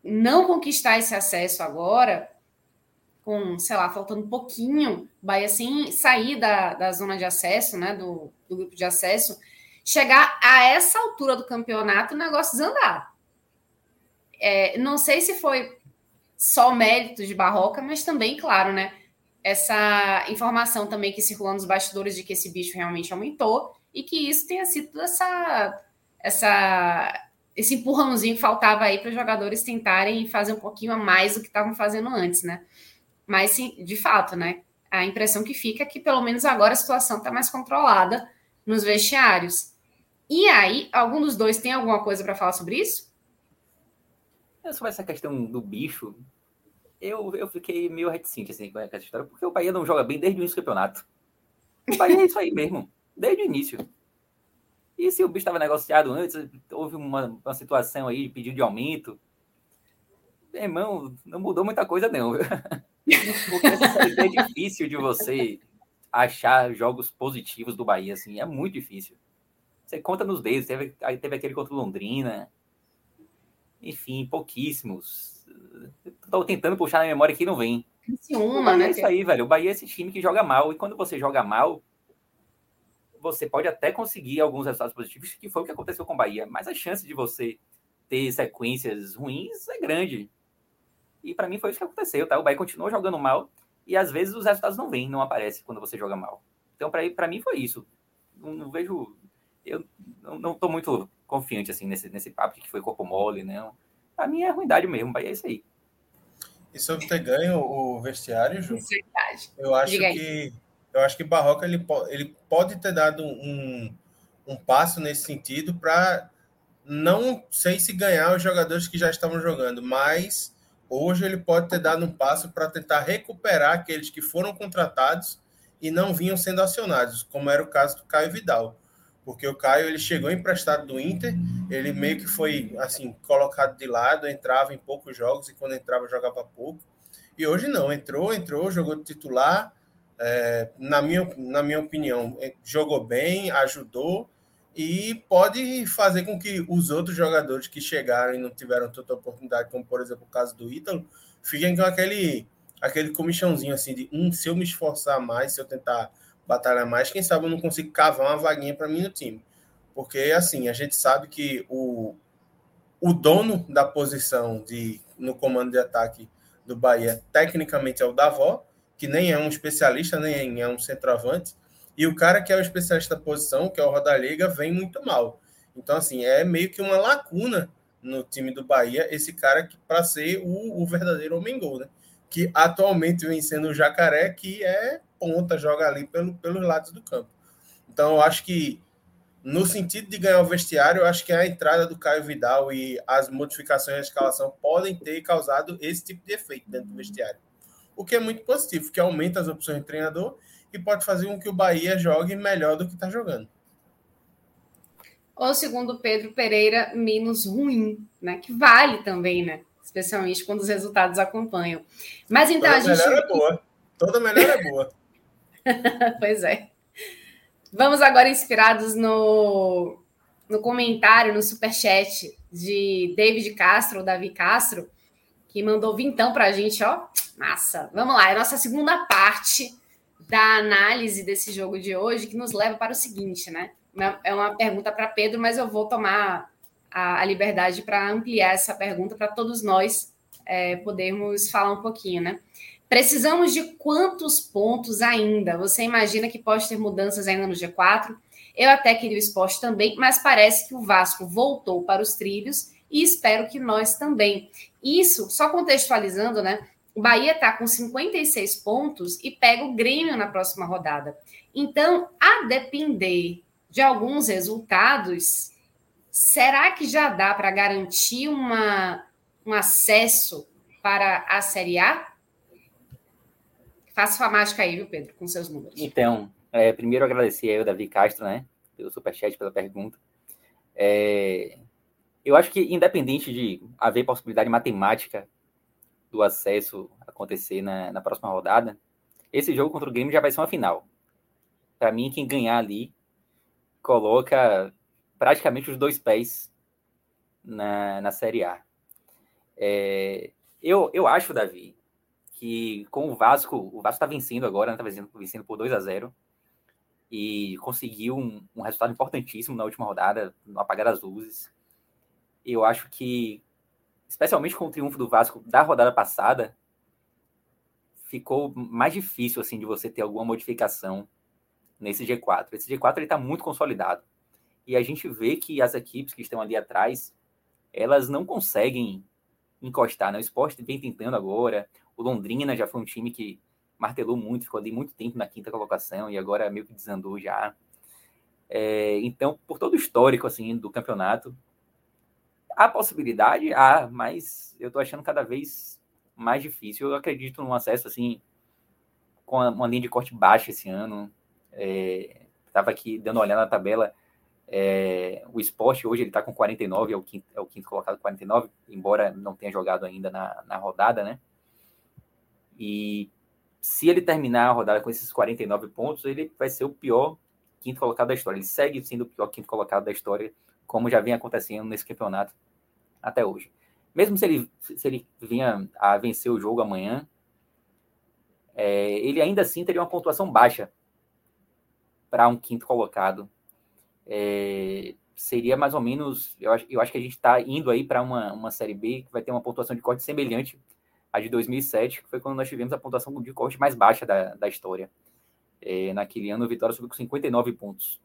não conquistar esse acesso agora, com, sei lá, faltando um pouquinho, Bahia sem sair da, da zona de acesso, né, do, do grupo de acesso, chegar a essa altura do campeonato, o negócio desandar. É, não sei se foi só mérito de Barroca, mas também, claro, né? Essa informação também que circulou nos bastidores de que esse bicho realmente aumentou e que isso tenha sido essa, essa, esse empurrãozinho que faltava aí para os jogadores tentarem fazer um pouquinho a mais do que estavam fazendo antes, né? Mas, sim, de fato, né? a impressão que fica é que pelo menos agora a situação está mais controlada nos vestiários. E aí, algum dos dois tem alguma coisa para falar sobre isso? É, sobre essa questão do bicho, eu, eu fiquei meio reticente assim, com essa história, porque o Bahia não joga bem desde o início do campeonato. O Bahia é isso aí mesmo, desde o início. E se o bicho estava negociado antes, houve uma, uma situação aí de pedido de aumento. Irmão, não mudou muita coisa, não. [laughs] Porque é difícil de você achar jogos positivos do Bahia, assim, é muito difícil. Você conta nos dedos, teve, teve aquele contra o Londrina, enfim, pouquíssimos. Estou tentando puxar na memória que não vem. Uma, né? É isso aí, velho. O Bahia é esse time que joga mal, e quando você joga mal, você pode até conseguir alguns resultados positivos, que foi o que aconteceu com o Bahia, mas a chance de você ter sequências ruins é grande. E para mim foi isso que aconteceu, tá? O Bahia continuou jogando mal e às vezes os resultados não vêm, não aparecem quando você joga mal. Então para mim foi isso. Não, não vejo eu não estou muito confiante assim nesse, nesse papo de que foi corpo mole, não. Para mim é ruindade mesmo, Bahia é isso aí. E sobre ter ganho o vestiário, Ju, Verdade. eu acho que eu acho que Barroca ele, ele pode ter dado um, um passo nesse sentido para não sei se ganhar os jogadores que já estavam jogando, mas hoje ele pode ter dado um passo para tentar recuperar aqueles que foram contratados e não vinham sendo acionados, como era o caso do Caio Vidal. Porque o Caio ele chegou emprestado do Inter, ele meio que foi assim colocado de lado, entrava em poucos jogos e quando entrava jogava pouco. E hoje não, entrou, entrou, jogou titular, é, na, minha, na minha opinião, é, jogou bem, ajudou e pode fazer com que os outros jogadores que chegaram e não tiveram tanta oportunidade, como por exemplo o caso do Ítalo, fiquem com aquele, aquele comichãozinho assim de um, se eu me esforçar mais, se eu tentar batalhar mais, quem sabe eu não consigo cavar uma vaguinha para mim no time. Porque assim, a gente sabe que o, o dono da posição de, no comando de ataque do Bahia, tecnicamente é o Davó, que nem é um especialista, nem é um centroavante, e o cara que é o especialista da posição, que é o Rodaliga, vem muito mal. Então, assim, é meio que uma lacuna no time do Bahia, esse cara para ser o, o, verdadeiro homem-gol, né? Que atualmente vem sendo o Jacaré, que é ponta, joga ali pelo, pelos lados do campo. Então, eu acho que, no sentido de ganhar o vestiário, eu acho que a entrada do Caio Vidal e as modificações na escalação podem ter causado esse tipo de efeito dentro do vestiário o que é muito positivo, que aumenta as opções de treinador e pode fazer com que o Bahia jogue melhor do que está jogando. Ou segundo Pedro Pereira, menos ruim, né? Que vale também, né? Especialmente quando os resultados acompanham. Mas então Toda a gente. Melhor é boa. Toda melhor é boa. [laughs] pois é. Vamos agora inspirados no, no comentário, no superchat de David Castro, Davi Castro, que mandou vintão para a gente, ó. Massa. Vamos lá, é a nossa segunda parte da análise desse jogo de hoje, que nos leva para o seguinte, né? É uma pergunta para Pedro, mas eu vou tomar a, a liberdade para ampliar essa pergunta para todos nós é, podermos falar um pouquinho, né? Precisamos de quantos pontos ainda? Você imagina que pode ter mudanças ainda no G4? Eu até queria o esporte também, mas parece que o Vasco voltou para os trilhos e espero que nós também. Isso, só contextualizando, né? O Bahia está com 56 pontos e pega o Grêmio na próxima rodada. Então, a depender de alguns resultados, será que já dá para garantir uma, um acesso para a Série A? Faça a mágica aí, viu, Pedro, com seus números. Então, é, primeiro agradecer aí o Davi Castro, né, pelo superchat, pela pergunta. É, eu acho que, independente de haver possibilidade matemática do acesso acontecer na, na próxima rodada, esse jogo contra o Grêmio já vai ser uma final. Para mim, quem ganhar ali coloca praticamente os dois pés na, na Série A. É, eu, eu acho, Davi, que com o Vasco, o Vasco está vencendo agora, está né, vencendo, vencendo por 2 a 0 e conseguiu um, um, resultado importantíssimo na última rodada, no apagar das luzes. Eu acho que especialmente com o triunfo do Vasco da rodada passada, ficou mais difícil assim de você ter alguma modificação nesse G4. Esse G4 ele está muito consolidado e a gente vê que as equipes que estão ali atrás elas não conseguem encostar. Né? O Sport vem tentando agora. O Londrina já foi um time que martelou muito, ficou ali muito tempo na quinta colocação e agora meio que desandou já. É, então, por todo o histórico assim do campeonato, há possibilidade, há, mas eu tô achando cada vez mais difícil. Eu acredito num acesso assim com uma linha de corte baixa esse ano. É, tava aqui dando uma olhada na tabela. É, o esporte hoje ele está com 49, é o, quinto, é o quinto colocado 49, embora não tenha jogado ainda na, na rodada, né? E se ele terminar a rodada com esses 49 pontos, ele vai ser o pior quinto colocado da história. Ele segue sendo o pior quinto colocado da história, como já vem acontecendo nesse campeonato até hoje. Mesmo se ele, se ele vinha a vencer o jogo amanhã, é, ele ainda assim teria uma pontuação baixa para um quinto colocado. É, seria mais ou menos, eu acho, eu acho que a gente está indo aí para uma, uma Série B que vai ter uma pontuação de corte semelhante à de 2007, que foi quando nós tivemos a pontuação de corte mais baixa da, da história. É, naquele ano, o Vitória subiu com 59 pontos.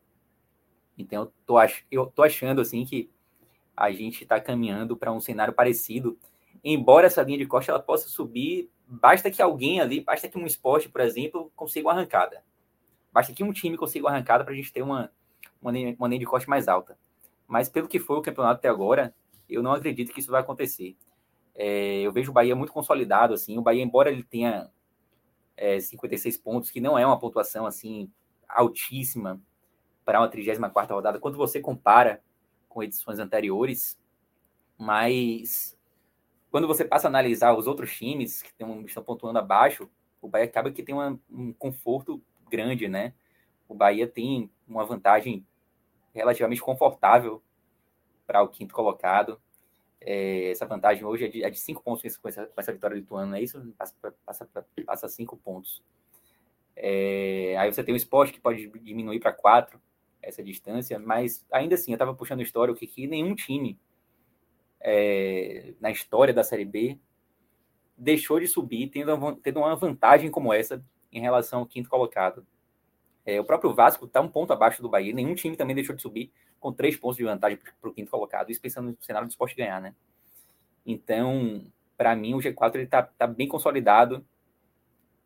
Então, eu tô, ach, eu tô achando assim que a gente está caminhando para um cenário parecido. Embora essa linha de corte ela possa subir, basta que alguém ali, basta que um esporte, por exemplo, consiga uma arrancada. Basta que um time consiga uma arrancada para a gente ter uma, uma, uma linha de corte mais alta. Mas pelo que foi o campeonato até agora, eu não acredito que isso vai acontecer. É, eu vejo o Bahia muito consolidado, assim. O Bahia, embora ele tenha é, 56 pontos, que não é uma pontuação assim altíssima para uma 34 rodada, quando você compara com edições anteriores, mas quando você passa a analisar os outros times que tem, estão pontuando abaixo, o Bahia acaba que tem uma, um conforto grande, né? O Bahia tem uma vantagem relativamente confortável para o quinto colocado. É, essa vantagem hoje é de, é de cinco pontos com essa, com essa vitória lituana, é isso? Passa, passa, passa cinco pontos. É, aí você tem o esporte que pode diminuir para quatro essa distância, mas ainda assim, eu estava puxando história que, que nenhum time é, na história da Série B deixou de subir tendo, tendo uma vantagem como essa em relação ao quinto colocado. É, o próprio Vasco está um ponto abaixo do Bahia, nenhum time também deixou de subir com três pontos de vantagem para o quinto colocado, isso pensando no cenário do esporte ganhar, né? Então, para mim, o G4 está tá bem consolidado.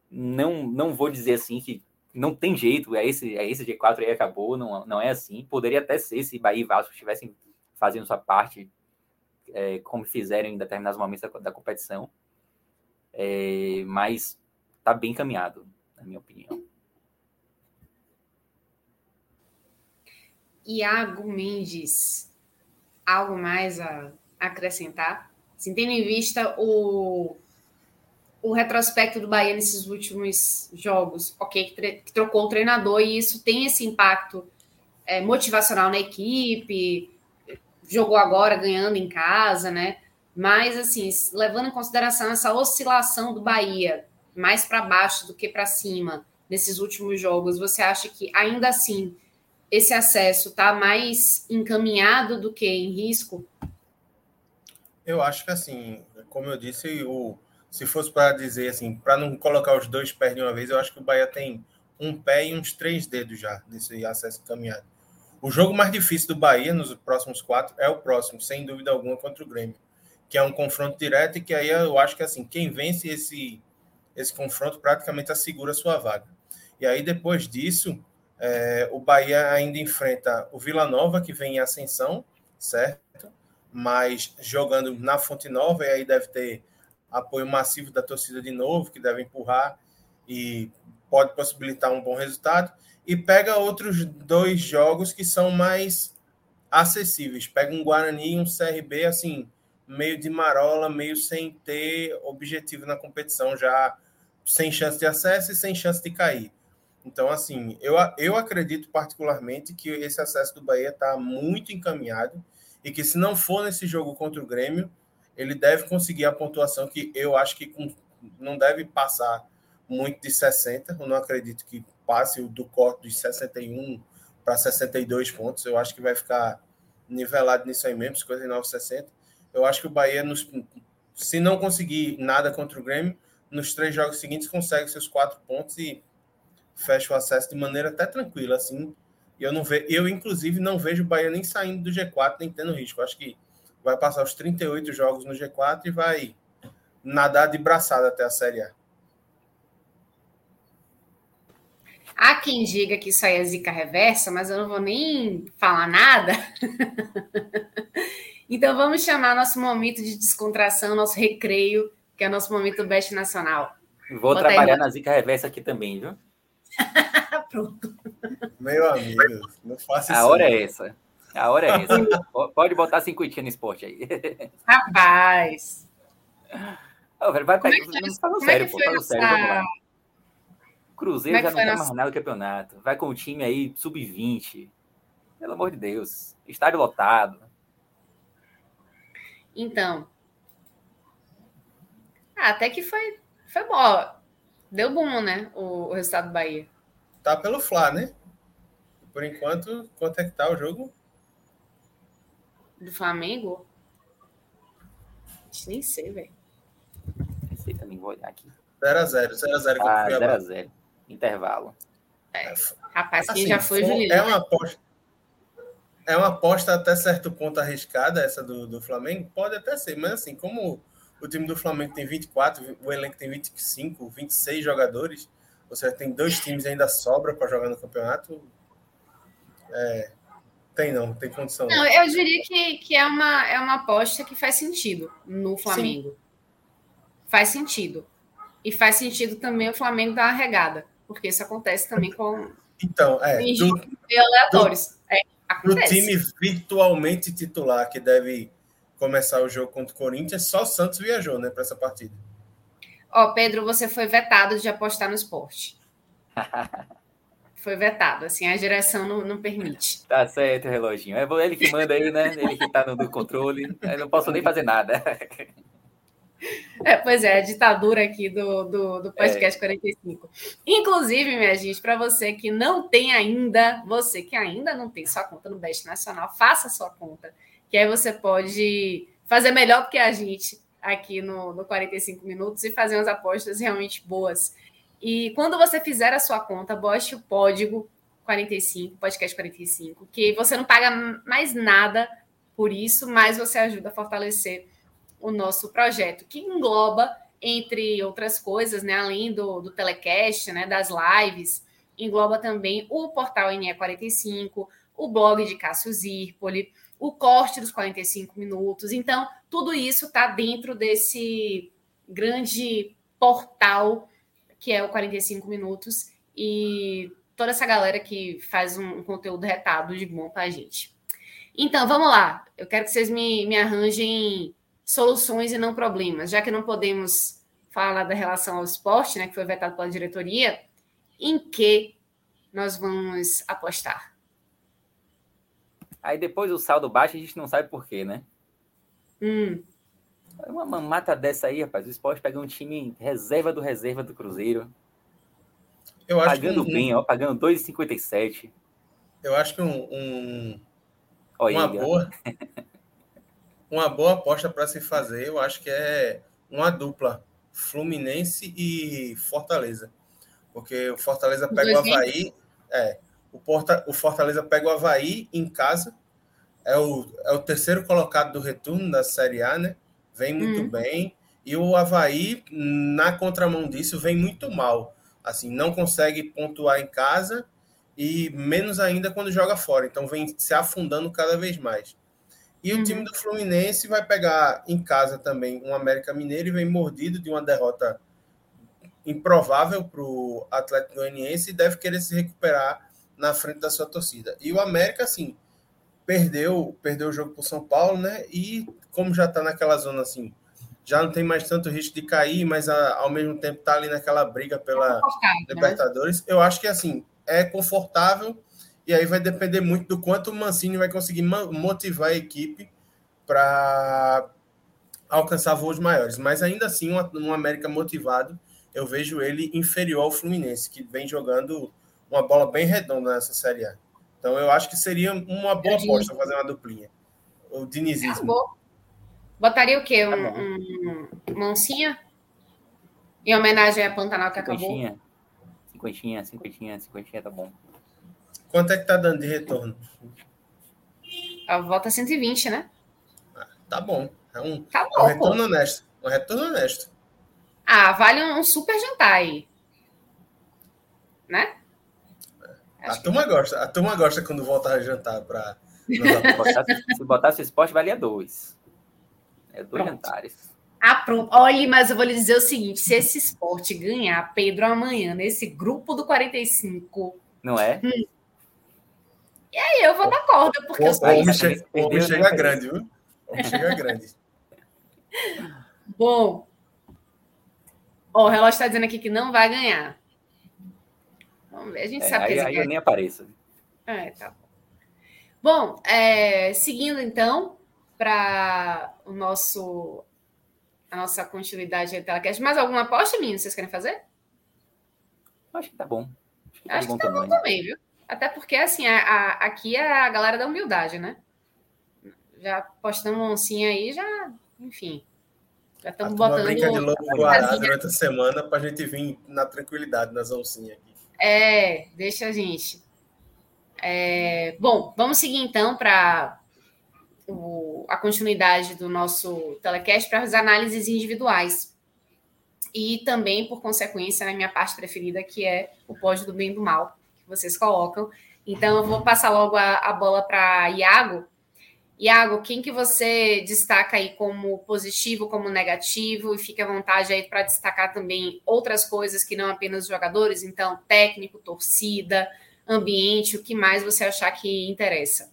Não, não vou dizer assim que não tem jeito, é esse, é esse G4 aí acabou, não, não é assim. Poderia até ser se Bahia e Vasco estivessem fazendo sua parte, é, como fizeram em determinados momentos da, da competição. É, mas está bem caminhado, na minha opinião. Iago Mendes, algo mais a acrescentar? Assim, tendo em vista o o retrospecto do Bahia nesses últimos jogos, ok, que, que trocou o treinador e isso tem esse impacto é, motivacional na equipe, jogou agora ganhando em casa, né? Mas, assim, levando em consideração essa oscilação do Bahia, mais para baixo do que para cima, nesses últimos jogos, você acha que ainda assim esse acesso está mais encaminhado do que em risco? Eu acho que, assim, como eu disse, o se fosse para dizer assim, para não colocar os dois pés de uma vez, eu acho que o Bahia tem um pé e uns três dedos já nesse acesso caminhado. O jogo mais difícil do Bahia nos próximos quatro é o próximo, sem dúvida alguma, contra o Grêmio, que é um confronto direto e que aí eu acho que assim, quem vence esse, esse confronto praticamente assegura a sua vaga. E aí depois disso, é, o Bahia ainda enfrenta o Vila Nova, que vem em ascensão, certo? Mas jogando na Fonte Nova, e aí deve ter apoio massivo da torcida de novo, que deve empurrar e pode possibilitar um bom resultado. E pega outros dois jogos que são mais acessíveis. Pega um Guarani e um CRB, assim, meio de marola, meio sem ter objetivo na competição, já sem chance de acesso e sem chance de cair. Então, assim, eu, eu acredito particularmente que esse acesso do Bahia está muito encaminhado e que se não for nesse jogo contra o Grêmio, ele deve conseguir a pontuação que eu acho que não deve passar muito de 60. Eu não acredito que passe do corte de 61 para 62 pontos. Eu acho que vai ficar nivelado nisso aí mesmo, 59, 60. Eu acho que o Bahia, nos, se não conseguir nada contra o Grêmio, nos três jogos seguintes consegue seus quatro pontos e fecha o acesso de maneira até tranquila, assim. Eu não ve, eu inclusive não vejo o Bahia nem saindo do G4 nem tendo risco. Acho que vai passar os 38 jogos no G4 e vai nadar de braçada até a Série A. Há quem diga que isso aí é zica reversa, mas eu não vou nem falar nada. [laughs] então vamos chamar nosso momento de descontração, nosso recreio, que é o nosso momento Best Nacional. Vou Bota trabalhar aí. na zica reversa aqui também, viu? [laughs] Pronto. Meu amigo, não faça isso. A hora é essa. A hora é essa. Pode botar cinquentinha no esporte aí. [laughs] Rapaz. Oh, velho, vai pegar. É fala sério, pô. Fala sério, vamos lá. Cruzeiro é já não tem nossa... mais nada no campeonato. Vai com o time aí, sub-20. Pelo amor de Deus. Estádio lotado. Então. Ah, até que foi, foi bom. Deu bom, né? O, o resultado do Bahia. Tá pelo Fla, né? Por enquanto, quanto é que tá o jogo? Do Flamengo? Nem sei, velho. Nem sei também, vou olhar aqui. 0x0, 0x0 ah, 0x0 intervalo. É, rapaz, assim, quem já foi, Juliano. É uma aposta. É uma aposta até certo ponto arriscada, essa do, do Flamengo? Pode até ser, mas assim, como o time do Flamengo tem 24, o elenco tem 25, 26 jogadores, ou seja, tem dois times ainda sobra para jogar no campeonato. É, tem não, tem condição. Não, eu diria que, que é, uma, é uma aposta que faz sentido no Flamengo. Sim. Faz sentido. E faz sentido também o Flamengo dar uma regada porque isso acontece também com então é do, aleatórios. Do, é, do time virtualmente titular que deve começar o jogo contra o Corinthians, só o Santos viajou, né, para essa partida. Ó, Pedro, você foi vetado de apostar no esporte. [laughs] foi vetado, assim, a direção não, não permite. Tá certo, reloginho. É ele que manda aí, né? Ele que tá no controle. Eu não posso nem fazer nada. É, pois é, a ditadura aqui do, do, do podcast é. 45. Inclusive, minha gente, para você que não tem ainda, você que ainda não tem sua conta no Best Nacional, faça sua conta, que aí você pode fazer melhor do que a gente aqui no, no 45 minutos e fazer umas apostas realmente boas. E quando você fizer a sua conta, bote o código 45, podcast 45, que você não paga mais nada por isso, mas você ajuda a fortalecer o nosso projeto, que engloba, entre outras coisas, né, além do, do telecast, né, das lives, engloba também o portal NE45, o blog de Cássio Zirpoli, o corte dos 45 minutos. Então, tudo isso está dentro desse grande portal que é o 45 minutos e toda essa galera que faz um, conteúdo retado de bom para a gente. Então, vamos lá. Eu quero que vocês me, me arranjem soluções e não problemas, já que não podemos falar da relação ao esporte, né, que foi vetado pela diretoria, em que nós vamos apostar? Aí depois o saldo baixo, a gente não sabe por quê, né? Hum. Uma mamata dessa aí, rapaz. O esporte pegou um time reserva do reserva do Cruzeiro. Eu acho pagando que um, bem, ó, pagando 2,57. Eu acho que um, um uma boa [laughs] uma boa aposta para se fazer, eu acho que é uma dupla, Fluminense e Fortaleza. Porque o Fortaleza pega o Havaí, é, o, Porta, o Fortaleza pega o Havaí em casa, é o, é o terceiro colocado do retorno da Série A, né? Vem muito hum. bem. E o Havaí, na contramão disso, vem muito mal. Assim, não consegue pontuar em casa e menos ainda quando joga fora. Então vem se afundando cada vez mais. E uhum. o time do Fluminense vai pegar em casa também um América Mineiro e vem mordido de uma derrota improvável para o Atlético Goianiense e deve querer se recuperar na frente da sua torcida. E o América, assim, perdeu, perdeu o jogo para o São Paulo, né? E como já está naquela zona assim, já não tem mais tanto risco de cair, mas a, ao mesmo tempo está ali naquela briga pela é Libertadores. Né? Eu acho que assim é confortável e aí vai depender muito do quanto o Mancini vai conseguir motivar a equipe para alcançar voos maiores. Mas ainda assim, um América motivado, eu vejo ele inferior ao Fluminense, que vem jogando uma bola bem redonda nessa Série A. Então eu acho que seria uma boa é aposta fazer uma duplinha. O dinizismo. Botaria o quê? Tá um, um, um Mancinha? Em homenagem a Pantanal que acabou? Cinquentinha, cinquentinha, cinquentinha, cinquentinha, tá bom. Quanto é que tá dando de retorno? A volta 120, né? Ah, tá bom. É um, tá bom, é um retorno pô. honesto. Um retorno honesto. Ah, vale um super jantar aí. Né? A turma que... gosta, a turma gosta quando volta a jantar para se botasse esporte, valia dois. É dois Pronto. jantares. Ah, pronto. Olha, mas eu vou lhe dizer o seguinte: se esse esporte ganhar Pedro amanhã nesse grupo do 45. Não é? Hum, e aí eu vou dar corda, porque o, eu sou. O homem, chega, o homem chega grande, viu? O homem chega grande. Bom. Ó, o relógio está dizendo aqui que não vai ganhar. Vamos ver, a gente é, sabe aí, que aí eu nem apareço. É, tá bom. Bom, é, seguindo então para o nosso a nossa continuidade da telecast. Mais alguma aposta, minha? Vocês querem fazer? Acho que tá bom. Acho que tá, Acho bom, que tá também. bom também, viu? Até porque, assim, a, a, aqui é a galera da humildade, né? Já postamos uma oncinha aí, já, enfim. Já estamos botando. brinca de louco durante a semana para a gente vir na tranquilidade nas oncinhas aqui. É, deixa a gente. É, bom, vamos seguir então para a continuidade do nosso telecast para as análises individuais. E também, por consequência, na minha parte preferida, que é o pódio do bem e do mal, que vocês colocam. Então, eu vou passar logo a, a bola para Iago. Iago, quem que você destaca aí como positivo, como negativo? E fique à vontade aí para destacar também outras coisas que não apenas jogadores, então técnico, torcida, ambiente, o que mais você achar que interessa.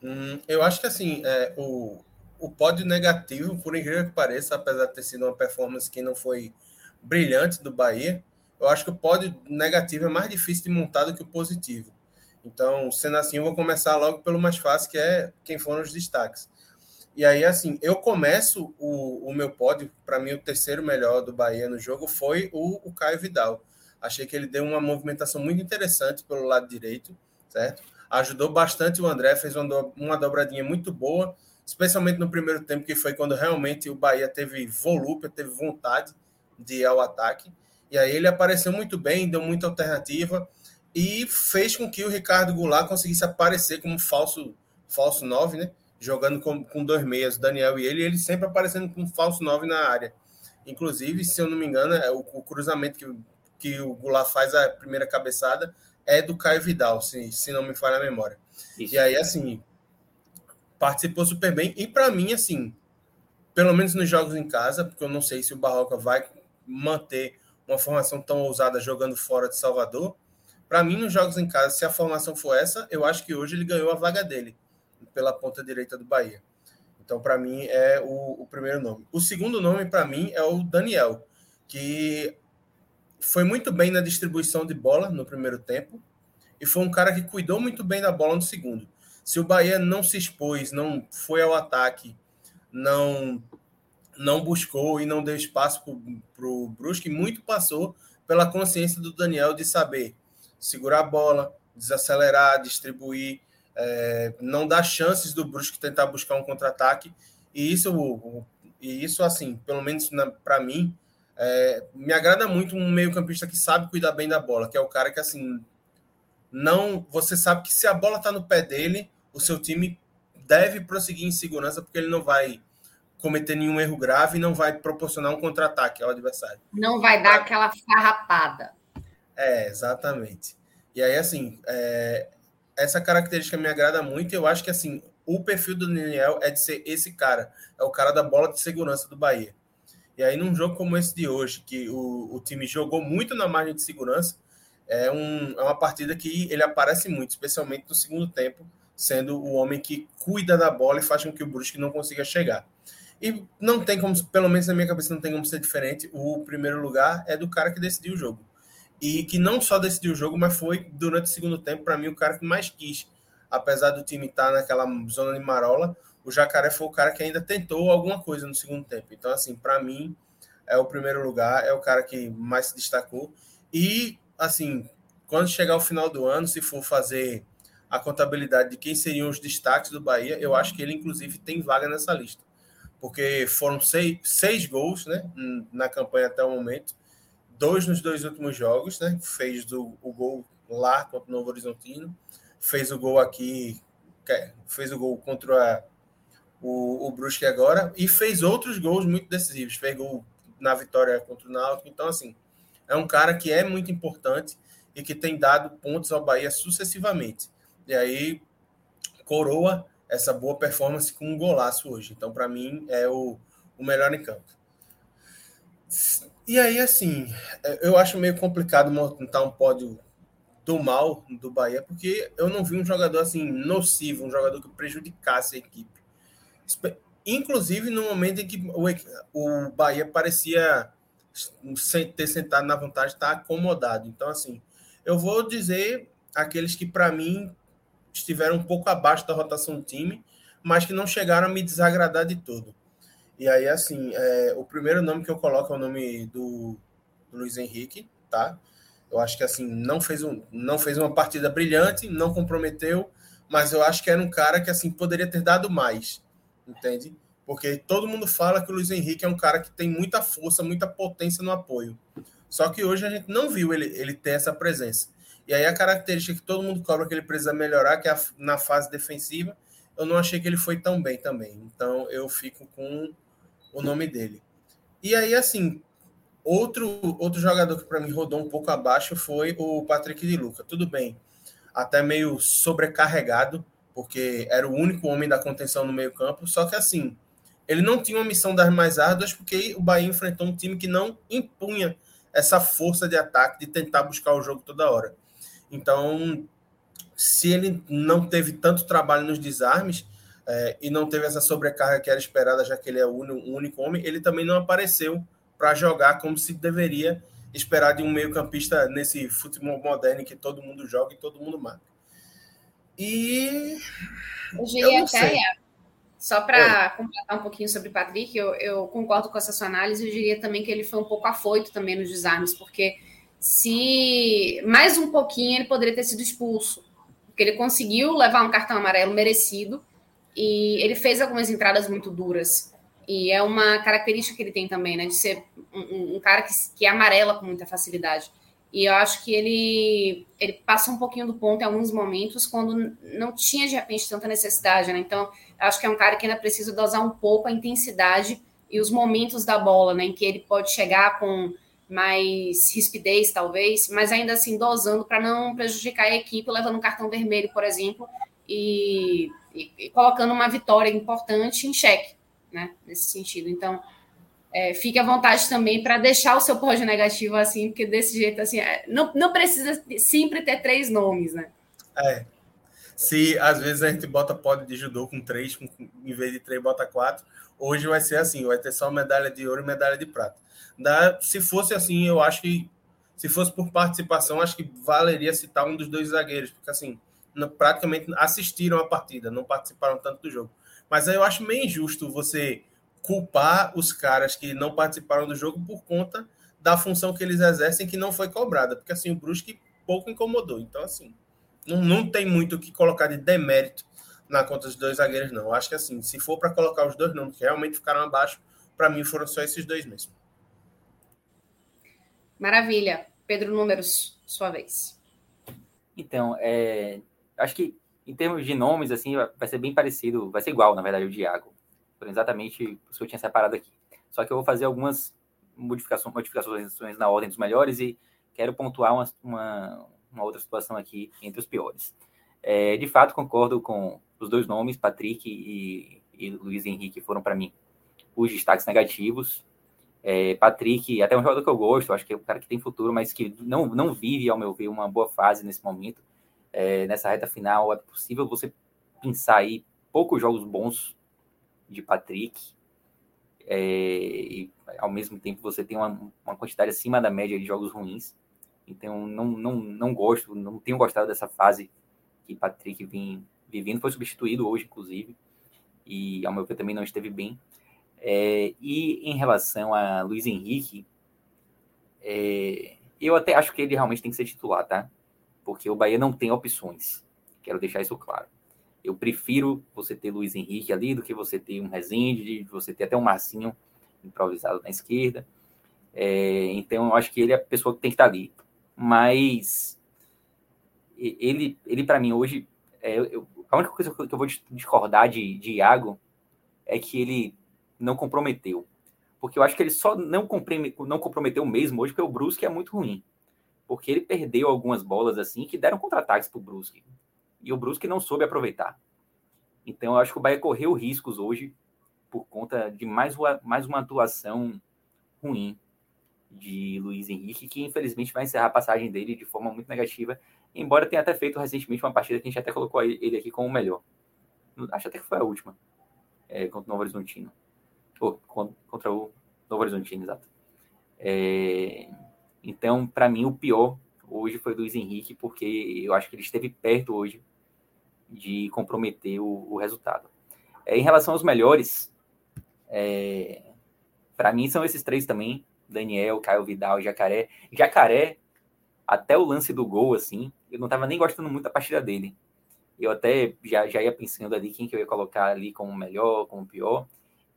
Hum, eu acho que assim, é, o, o pódio negativo, por incrível que pareça, apesar de ter sido uma performance que não foi brilhante do Bahia, eu acho que o pódio negativo é mais difícil de montar do que o positivo. Então, sendo assim, eu vou começar logo pelo mais fácil, que é quem foram os destaques. E aí, assim, eu começo o, o meu pódio, para mim, o terceiro melhor do Bahia no jogo foi o, o Caio Vidal. Achei que ele deu uma movimentação muito interessante pelo lado direito, certo? ajudou bastante o André, fez uma, uma dobradinha muito boa, especialmente no primeiro tempo, que foi quando realmente o Bahia teve volúpia, teve vontade de ir ao ataque. E aí ele apareceu muito bem, deu muita alternativa e fez com que o Ricardo Goulart conseguisse aparecer como falso falso 9, né? Jogando com, com dois meias, Daniel e ele, ele sempre aparecendo como falso 9 na área. Inclusive, se eu não me engano, é o, o cruzamento que, que o Goulart faz a primeira cabeçada é do Caio Vidal, se, se não me falha a memória. Isso. E aí, assim, participou super bem. E para mim, assim, pelo menos nos jogos em casa, porque eu não sei se o Barroca vai manter uma formação tão ousada jogando fora de Salvador. Para mim, nos jogos em casa, se a formação for essa, eu acho que hoje ele ganhou a vaga dele pela ponta direita do Bahia. Então, para mim, é o, o, primeiro nome. O segundo nome, para mim, é o Daniel, que foi muito bem na distribuição de bola no primeiro tempo e foi um cara que cuidou muito bem da bola no segundo. Se o Bahia não se expôs, não foi ao ataque, não não buscou e não deu espaço para o Brusque, muito passou pela consciência do Daniel de saber segurar a bola, desacelerar, distribuir, é, não dar chances do Brusque tentar buscar um contra-ataque. E isso, e isso assim, pelo menos para mim, é, me agrada muito um meio-campista que sabe cuidar bem da bola, que é o cara que assim não, você sabe que se a bola está no pé dele, o seu time deve prosseguir em segurança porque ele não vai cometer nenhum erro grave e não vai proporcionar um contra-ataque ao adversário. Não vai dar aquela farrapada. É, exatamente. E aí, assim, é, essa característica me agrada muito. Eu acho que, assim, o perfil do Daniel é de ser esse cara. É o cara da bola de segurança do Bahia. E aí, num jogo como esse de hoje, que o, o time jogou muito na margem de segurança, é, um, é uma partida que ele aparece muito, especialmente no segundo tempo, sendo o homem que cuida da bola e faz com que o Brusque não consiga chegar. E não tem como, pelo menos na minha cabeça, não tem como ser diferente. O primeiro lugar é do cara que decidiu o jogo. E que não só decidiu o jogo, mas foi, durante o segundo tempo, para mim, o cara que mais quis. Apesar do time estar naquela zona de marola, o Jacaré foi o cara que ainda tentou alguma coisa no segundo tempo. Então, assim, para mim, é o primeiro lugar, é o cara que mais se destacou. E, assim, quando chegar o final do ano, se for fazer a contabilidade de quem seriam os destaques do Bahia, eu acho que ele, inclusive, tem vaga nessa lista. Porque foram seis, seis gols né, na campanha até o momento, dois nos dois últimos jogos, né? Fez do, o gol lá contra o Novo Horizontino, fez o gol aqui, fez o gol contra a o, o Brusque agora, e fez outros gols muito decisivos. Fez gol na vitória contra o Náutico. Então, assim, é um cara que é muito importante e que tem dado pontos ao Bahia sucessivamente. E aí coroa essa boa performance com um golaço hoje. Então, para mim, é o, o melhor em campo. E aí, assim, é, eu acho meio complicado montar um pódio do mal do Bahia, porque eu não vi um jogador assim nocivo, um jogador que prejudicasse a equipe. Inclusive no momento em que o, Bahia parecia ter sentado na vantagem, estar tá acomodado. Então, assim, eu vou dizer aqueles que, para mim, estiveram um pouco abaixo da rotação do time, mas que não chegaram a me desagradar de todo. E aí, assim, é, o primeiro nome que eu coloco é o nome do, do Luiz Henrique, tá? Eu acho que assim não fez, um, não fez uma partida brilhante, não comprometeu, mas eu acho que era um cara que assim poderia ter dado mais, entende? Porque todo mundo fala que o Luiz Henrique é um cara que tem muita força, muita potência no apoio. Só que hoje a gente não viu ele, ele ter essa presença. E aí a característica que todo mundo cobra que ele precisa melhorar, que é a, na fase defensiva, eu não achei que ele foi tão bem também. Então eu fico com o nome dele. E aí, assim, outro, outro jogador que para mim rodou um pouco abaixo foi o Patrick de Luca. Tudo bem, até meio sobrecarregado, porque era o único homem da contenção no meio-campo. Só que, assim, ele não tinha uma missão das mais árduas, porque o Bahia enfrentou um time que não impunha essa força de ataque de tentar buscar o jogo toda hora. Então, se ele não teve tanto trabalho nos desarmes é, e não teve essa sobrecarga que era esperada, já que ele é o único homem, ele também não apareceu para jogar como se deveria esperar de um meio-campista nesse futebol moderno que todo mundo joga e todo mundo marca. E. Eu diria eu até, só para completar um pouquinho sobre o Patrick, eu, eu, concordo com essa sua análise, eu diria também que ele foi um pouco afoito também nos desarmes, porque se mais um pouquinho ele poderia ter sido expulso, porque ele conseguiu levar um cartão amarelo merecido e ele fez algumas entradas muito duras. E é uma característica que ele tem também, né? De ser um, um cara que, que amarela com muita facilidade. E eu acho que ele, ele passa um pouquinho do ponto em alguns momentos quando não tinha, de repente, tanta necessidade, né? Então, acho que é um cara que ainda precisa dosar um pouco a intensidade e os momentos da bola, né? Em que ele pode chegar com mais rispidez, talvez, mas ainda assim dosando para não prejudicar a equipe, levando um cartão vermelho, por exemplo, e, e, e colocando uma vitória importante em xeque, né? Nesse sentido. Então, é, fique à vontade também para deixar o seu pódio negativo assim, porque desse jeito assim, é, não, não precisa sempre ter três nomes, né? É. Se às vezes a gente bota pódio de judô com três, com, em vez de três, bota quatro, hoje vai ser assim, vai ter só medalha de ouro e medalha de prata. Da, se fosse assim, eu acho que se fosse por participação, acho que valeria citar um dos dois zagueiros, porque assim, praticamente assistiram a partida, não participaram tanto do jogo. Mas aí eu acho meio injusto você culpar os caras que não participaram do jogo por conta da função que eles exercem que não foi cobrada, porque assim, o Brusque pouco incomodou. Então, assim, não, não tem muito o que colocar de demérito na conta dos dois zagueiros, não. Eu acho que assim, se for para colocar os dois nomes que realmente ficaram abaixo, para mim foram só esses dois mesmo. Maravilha. Pedro Números, sua vez. Então, é, acho que em termos de nomes, assim, vai ser bem parecido, vai ser igual, na verdade, o Diago. Exatamente o que eu tinha separado aqui. Só que eu vou fazer algumas modificações, modificações na ordem dos melhores e quero pontuar uma, uma, uma outra situação aqui entre os piores. É, de fato, concordo com os dois nomes, Patrick e, e Luiz Henrique, foram para mim os destaques negativos. É, Patrick, até um jogador que eu gosto, acho que é um cara que tem futuro, mas que não, não vive, ao meu ver, uma boa fase nesse momento. É, nessa reta final, é possível você pensar aí poucos jogos bons de Patrick. É, e ao mesmo tempo você tem uma, uma, quantidade acima da média de jogos ruins. Então não, não, não gosto, não tenho gostado dessa fase que Patrick vem vivendo. Foi substituído hoje, inclusive. E ao meu ver também não esteve bem. É, e em relação a Luiz Henrique, é, eu até acho que ele realmente tem que ser titular, tá? Porque o Bahia não tem opções. Quero deixar isso claro. Eu prefiro você ter Luiz Henrique ali do que você ter um Rezende, você ter até um Marcinho improvisado na esquerda. É, então, eu acho que ele é a pessoa que tem que estar ali. Mas ele, ele para mim, hoje, é, eu, a única coisa que eu vou discordar de, de Iago é que ele não comprometeu. Porque eu acho que ele só não, não comprometeu mesmo hoje porque o Brusque é muito ruim. Porque ele perdeu algumas bolas assim que deram contra-ataques para o Brusque. E o Brusque não soube aproveitar. Então eu acho que o Bahia correu riscos hoje por conta de mais uma, mais uma atuação ruim de Luiz Henrique, que infelizmente vai encerrar a passagem dele de forma muito negativa, embora tenha até feito recentemente uma partida que a gente até colocou ele aqui como o melhor. Acho até que foi a última, é, contra o Novo Horizontino. Ou, contra o Novo Horizontino, exato. É, então, para mim, o pior hoje foi o Luiz Henrique, porque eu acho que ele esteve perto hoje de comprometer o, o resultado. É, em relação aos melhores, é, para mim são esses três também: Daniel, Caio Vidal, Jacaré. Jacaré, até o lance do gol, assim, eu não estava nem gostando muito da partida dele. Eu até já, já ia pensando ali quem que eu ia colocar ali como melhor, como pior.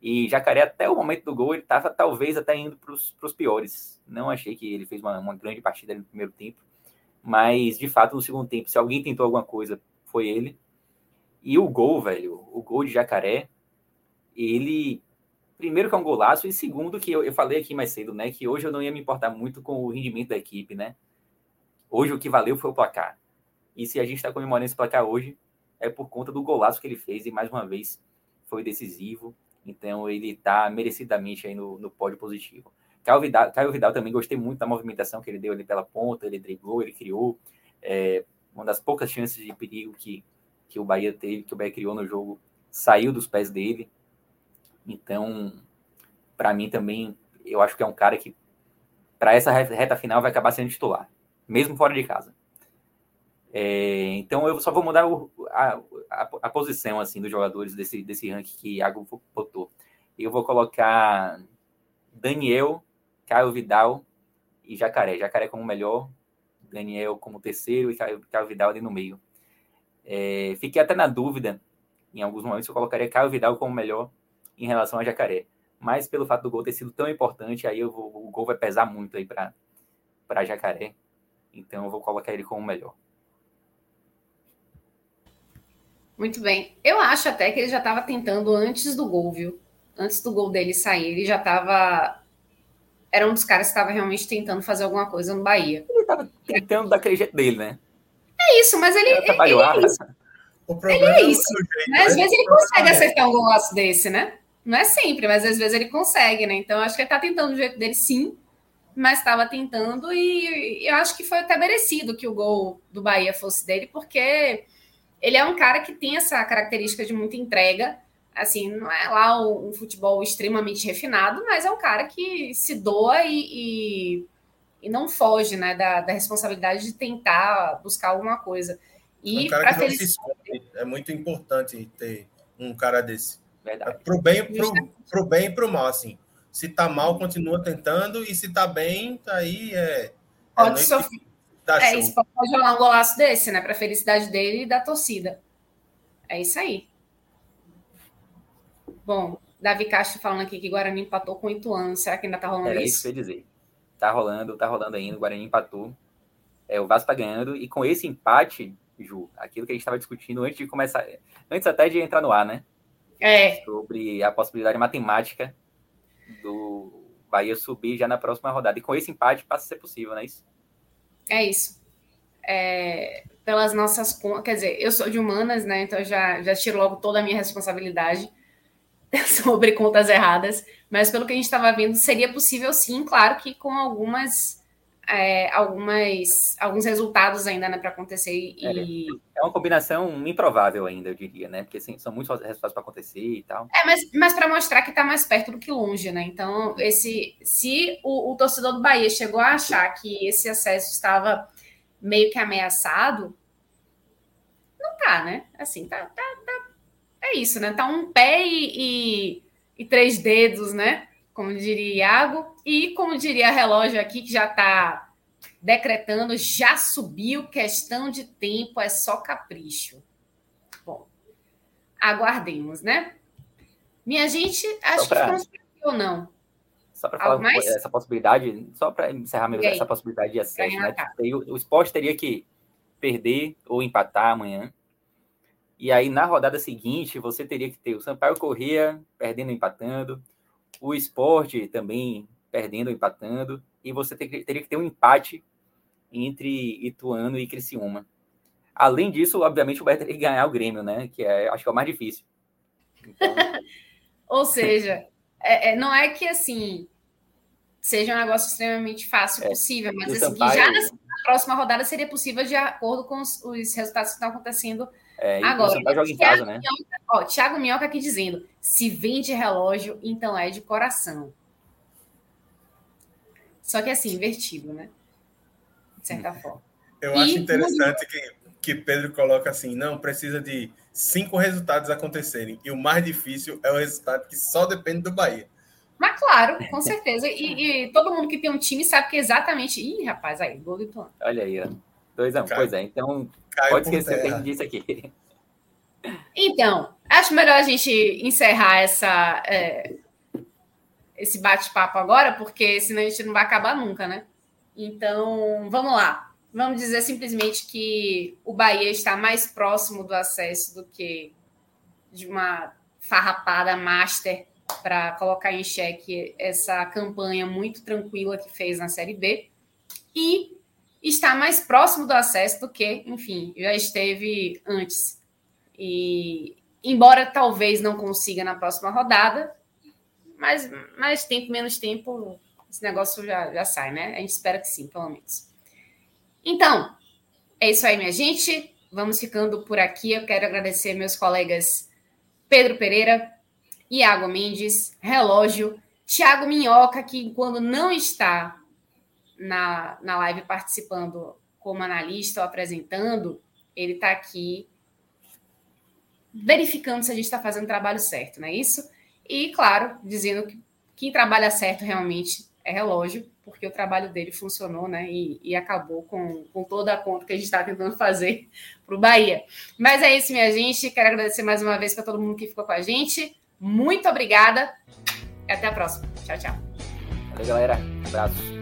E Jacaré, até o momento do gol, ele estava talvez até indo para os piores. Não achei que ele fez uma, uma grande partida no primeiro tempo. Mas, de fato, no segundo tempo, se alguém tentou alguma coisa, foi ele. E o gol, velho, o gol de Jacaré, ele. Primeiro que é um golaço, e segundo que eu, eu falei aqui mais cedo, né? Que hoje eu não ia me importar muito com o rendimento da equipe, né? Hoje o que valeu foi o placar. E se a gente está comemorando esse placar hoje, é por conta do golaço que ele fez, e mais uma vez foi decisivo. Então ele está merecidamente aí no, no pódio positivo. Caio Vidal, Caio Vidal também gostei muito da movimentação que ele deu ali pela ponta, ele driblou, ele criou é, uma das poucas chances de perigo que, que o Bahia teve, que o Bahia criou no jogo, saiu dos pés dele. Então, para mim também, eu acho que é um cara que, para essa reta final, vai acabar sendo titular, mesmo fora de casa. É, então, eu só vou mudar o, a, a, a, posição assim dos jogadores desse, desse ranking que Iago botou. Eu vou colocar Daniel, Caio Vidal e Jacaré. Jacaré como melhor, Daniel como terceiro e Caio, Caio Vidal ali no meio. É, fiquei até na dúvida, em alguns momentos, eu colocaria Caio Vidal como melhor em relação a Jacaré. Mas pelo fato do gol ter sido tão importante, aí vou, o gol vai pesar muito aí para Jacaré. Então eu vou colocar ele como melhor. Muito bem. Eu acho até que ele já estava tentando antes do gol, viu? Antes do gol dele sair, ele já estava. Era um dos caras que estava realmente tentando fazer alguma coisa no Bahia. Ele estava tentando daquele jeito dele, né? É isso, mas ele. Ele, ele é isso. O problema ele é, é isso. Né? Às né? vezes ele consegue acertar um golaço desse, né? Não é sempre, mas às vezes ele consegue, né? Então acho que ele está tentando do jeito dele, sim mas estava tentando e eu acho que foi até merecido que o gol do Bahia fosse dele, porque ele é um cara que tem essa característica de muita entrega. Assim, não é lá um, futebol extremamente refinado, mas é um cara que se doa e, e, e não foge né, da, da, responsabilidade de tentar buscar alguma coisa. E é um cara que feliz... É muito importante ter um cara desse. Verdade. Pro bem, pro, pro bem e pro mal, assim. Se tá mal, continua tentando, e se tá bem, tá aí é. é Pode é, show. isso pode rolar um golaço desse, né? Para felicidade dele e da torcida. É isso aí. Bom, Davi Castro falando aqui que Guarani empatou com oito anos. Será que ainda tá rolando Era isso? isso que eu ia dizer. Tá rolando, tá rolando ainda. O Guarani empatou. É, o Vasco tá ganhando. E com esse empate, Ju, aquilo que a gente estava discutindo antes de começar, antes até de entrar no ar, né? É. Sobre a possibilidade matemática do Bahia subir já na próxima rodada. E com esse empate passa a ser possível, não é isso? É isso. É, pelas nossas contas, quer dizer, eu sou de humanas, né? Então já, já tiro logo toda a minha responsabilidade [laughs] sobre contas erradas. Mas pelo que a gente estava vendo, seria possível sim, claro que com algumas. É, algumas alguns resultados ainda né, para acontecer e é, é uma combinação improvável ainda eu diria né porque assim, são muitos resultados para acontecer e tal é mas, mas para mostrar que está mais perto do que longe né então esse se o, o torcedor do Bahia chegou a achar que esse acesso estava meio que ameaçado, não tá, né? Assim, tá, tá, tá é isso, né? Tá um pé e, e, e, três dedos, né? Como diria Iago, e como diria a relógio aqui, que já tá decretando, já subiu, questão de tempo, é só capricho. Bom, aguardemos, né? Minha gente, acho pra... que ficamos por aqui ou não? Só para falar mais? essa possibilidade, só para encerrar mesmo essa possibilidade de acesso, né? O, o esporte teria que perder ou empatar amanhã. E aí, na rodada seguinte, você teria que ter o Sampaio Corrêa perdendo ou empatando, o esporte também perdendo ou empatando, e você ter, teria que ter um empate entre Ituano e Criciúma. Além disso, obviamente, o Bahia teria que ganhar o Grêmio, né? Que é, acho que é o mais difícil. Então... [laughs] Ou seja, é, é, não é que assim seja um negócio extremamente fácil é, possível, mas assim, Sampaio... já na próxima rodada seria possível de acordo com os, os resultados que estão acontecendo é, agora. O joga em casa, né? Minhoca, ó, Thiago Minhoca aqui dizendo: se vende relógio, então é de coração. Só que assim, invertido, né? De certa hum. forma. Eu e, acho interessante que, que Pedro coloca assim: não, precisa de cinco resultados acontecerem. E o mais difícil é o resultado que só depende do Bahia. Mas claro, com certeza. E, e, todo mundo que tem um time sabe que é exatamente. Ih, rapaz, aí, gol do Ituano. Olha aí, ó. Dois a um. Pois é, então pode esquecer o que a gente disse aqui. Então, acho melhor a gente encerrar essa, é, esse bate-papo agora, porque senão a gente não vai acabar nunca, né? Então, vamos lá. Vamos dizer simplesmente que o Bahia está mais próximo do acesso do que de uma farrapada master para colocar em xeque essa campanha muito tranquila que fez na Série B e está mais próximo do acesso do que, enfim, já esteve antes. E embora talvez não consiga na próxima rodada, mas mais tempo, menos tempo, esse negócio já, já sai, né? A gente espera que sim, pelo menos. Então, é isso aí, minha gente. Vamos ficando por aqui. Eu quero agradecer meus colegas Pedro Pereira, Iago Mendes, Relógio, Thiago Minhoca, que quando não está na, na live participando como analista ou apresentando, ele está aqui verificando se a gente está fazendo o trabalho certo, não é isso? E, claro, dizendo que quem trabalha certo realmente é relógio, porque o trabalho dele funcionou, né? E, e acabou com, com toda a conta que a gente está tentando fazer [laughs] para o Bahia. Mas é isso, minha gente. Quero agradecer mais uma vez para todo mundo que ficou com a gente. Muito obrigada e até a próxima. Tchau, tchau. Valeu, galera. Um abraço.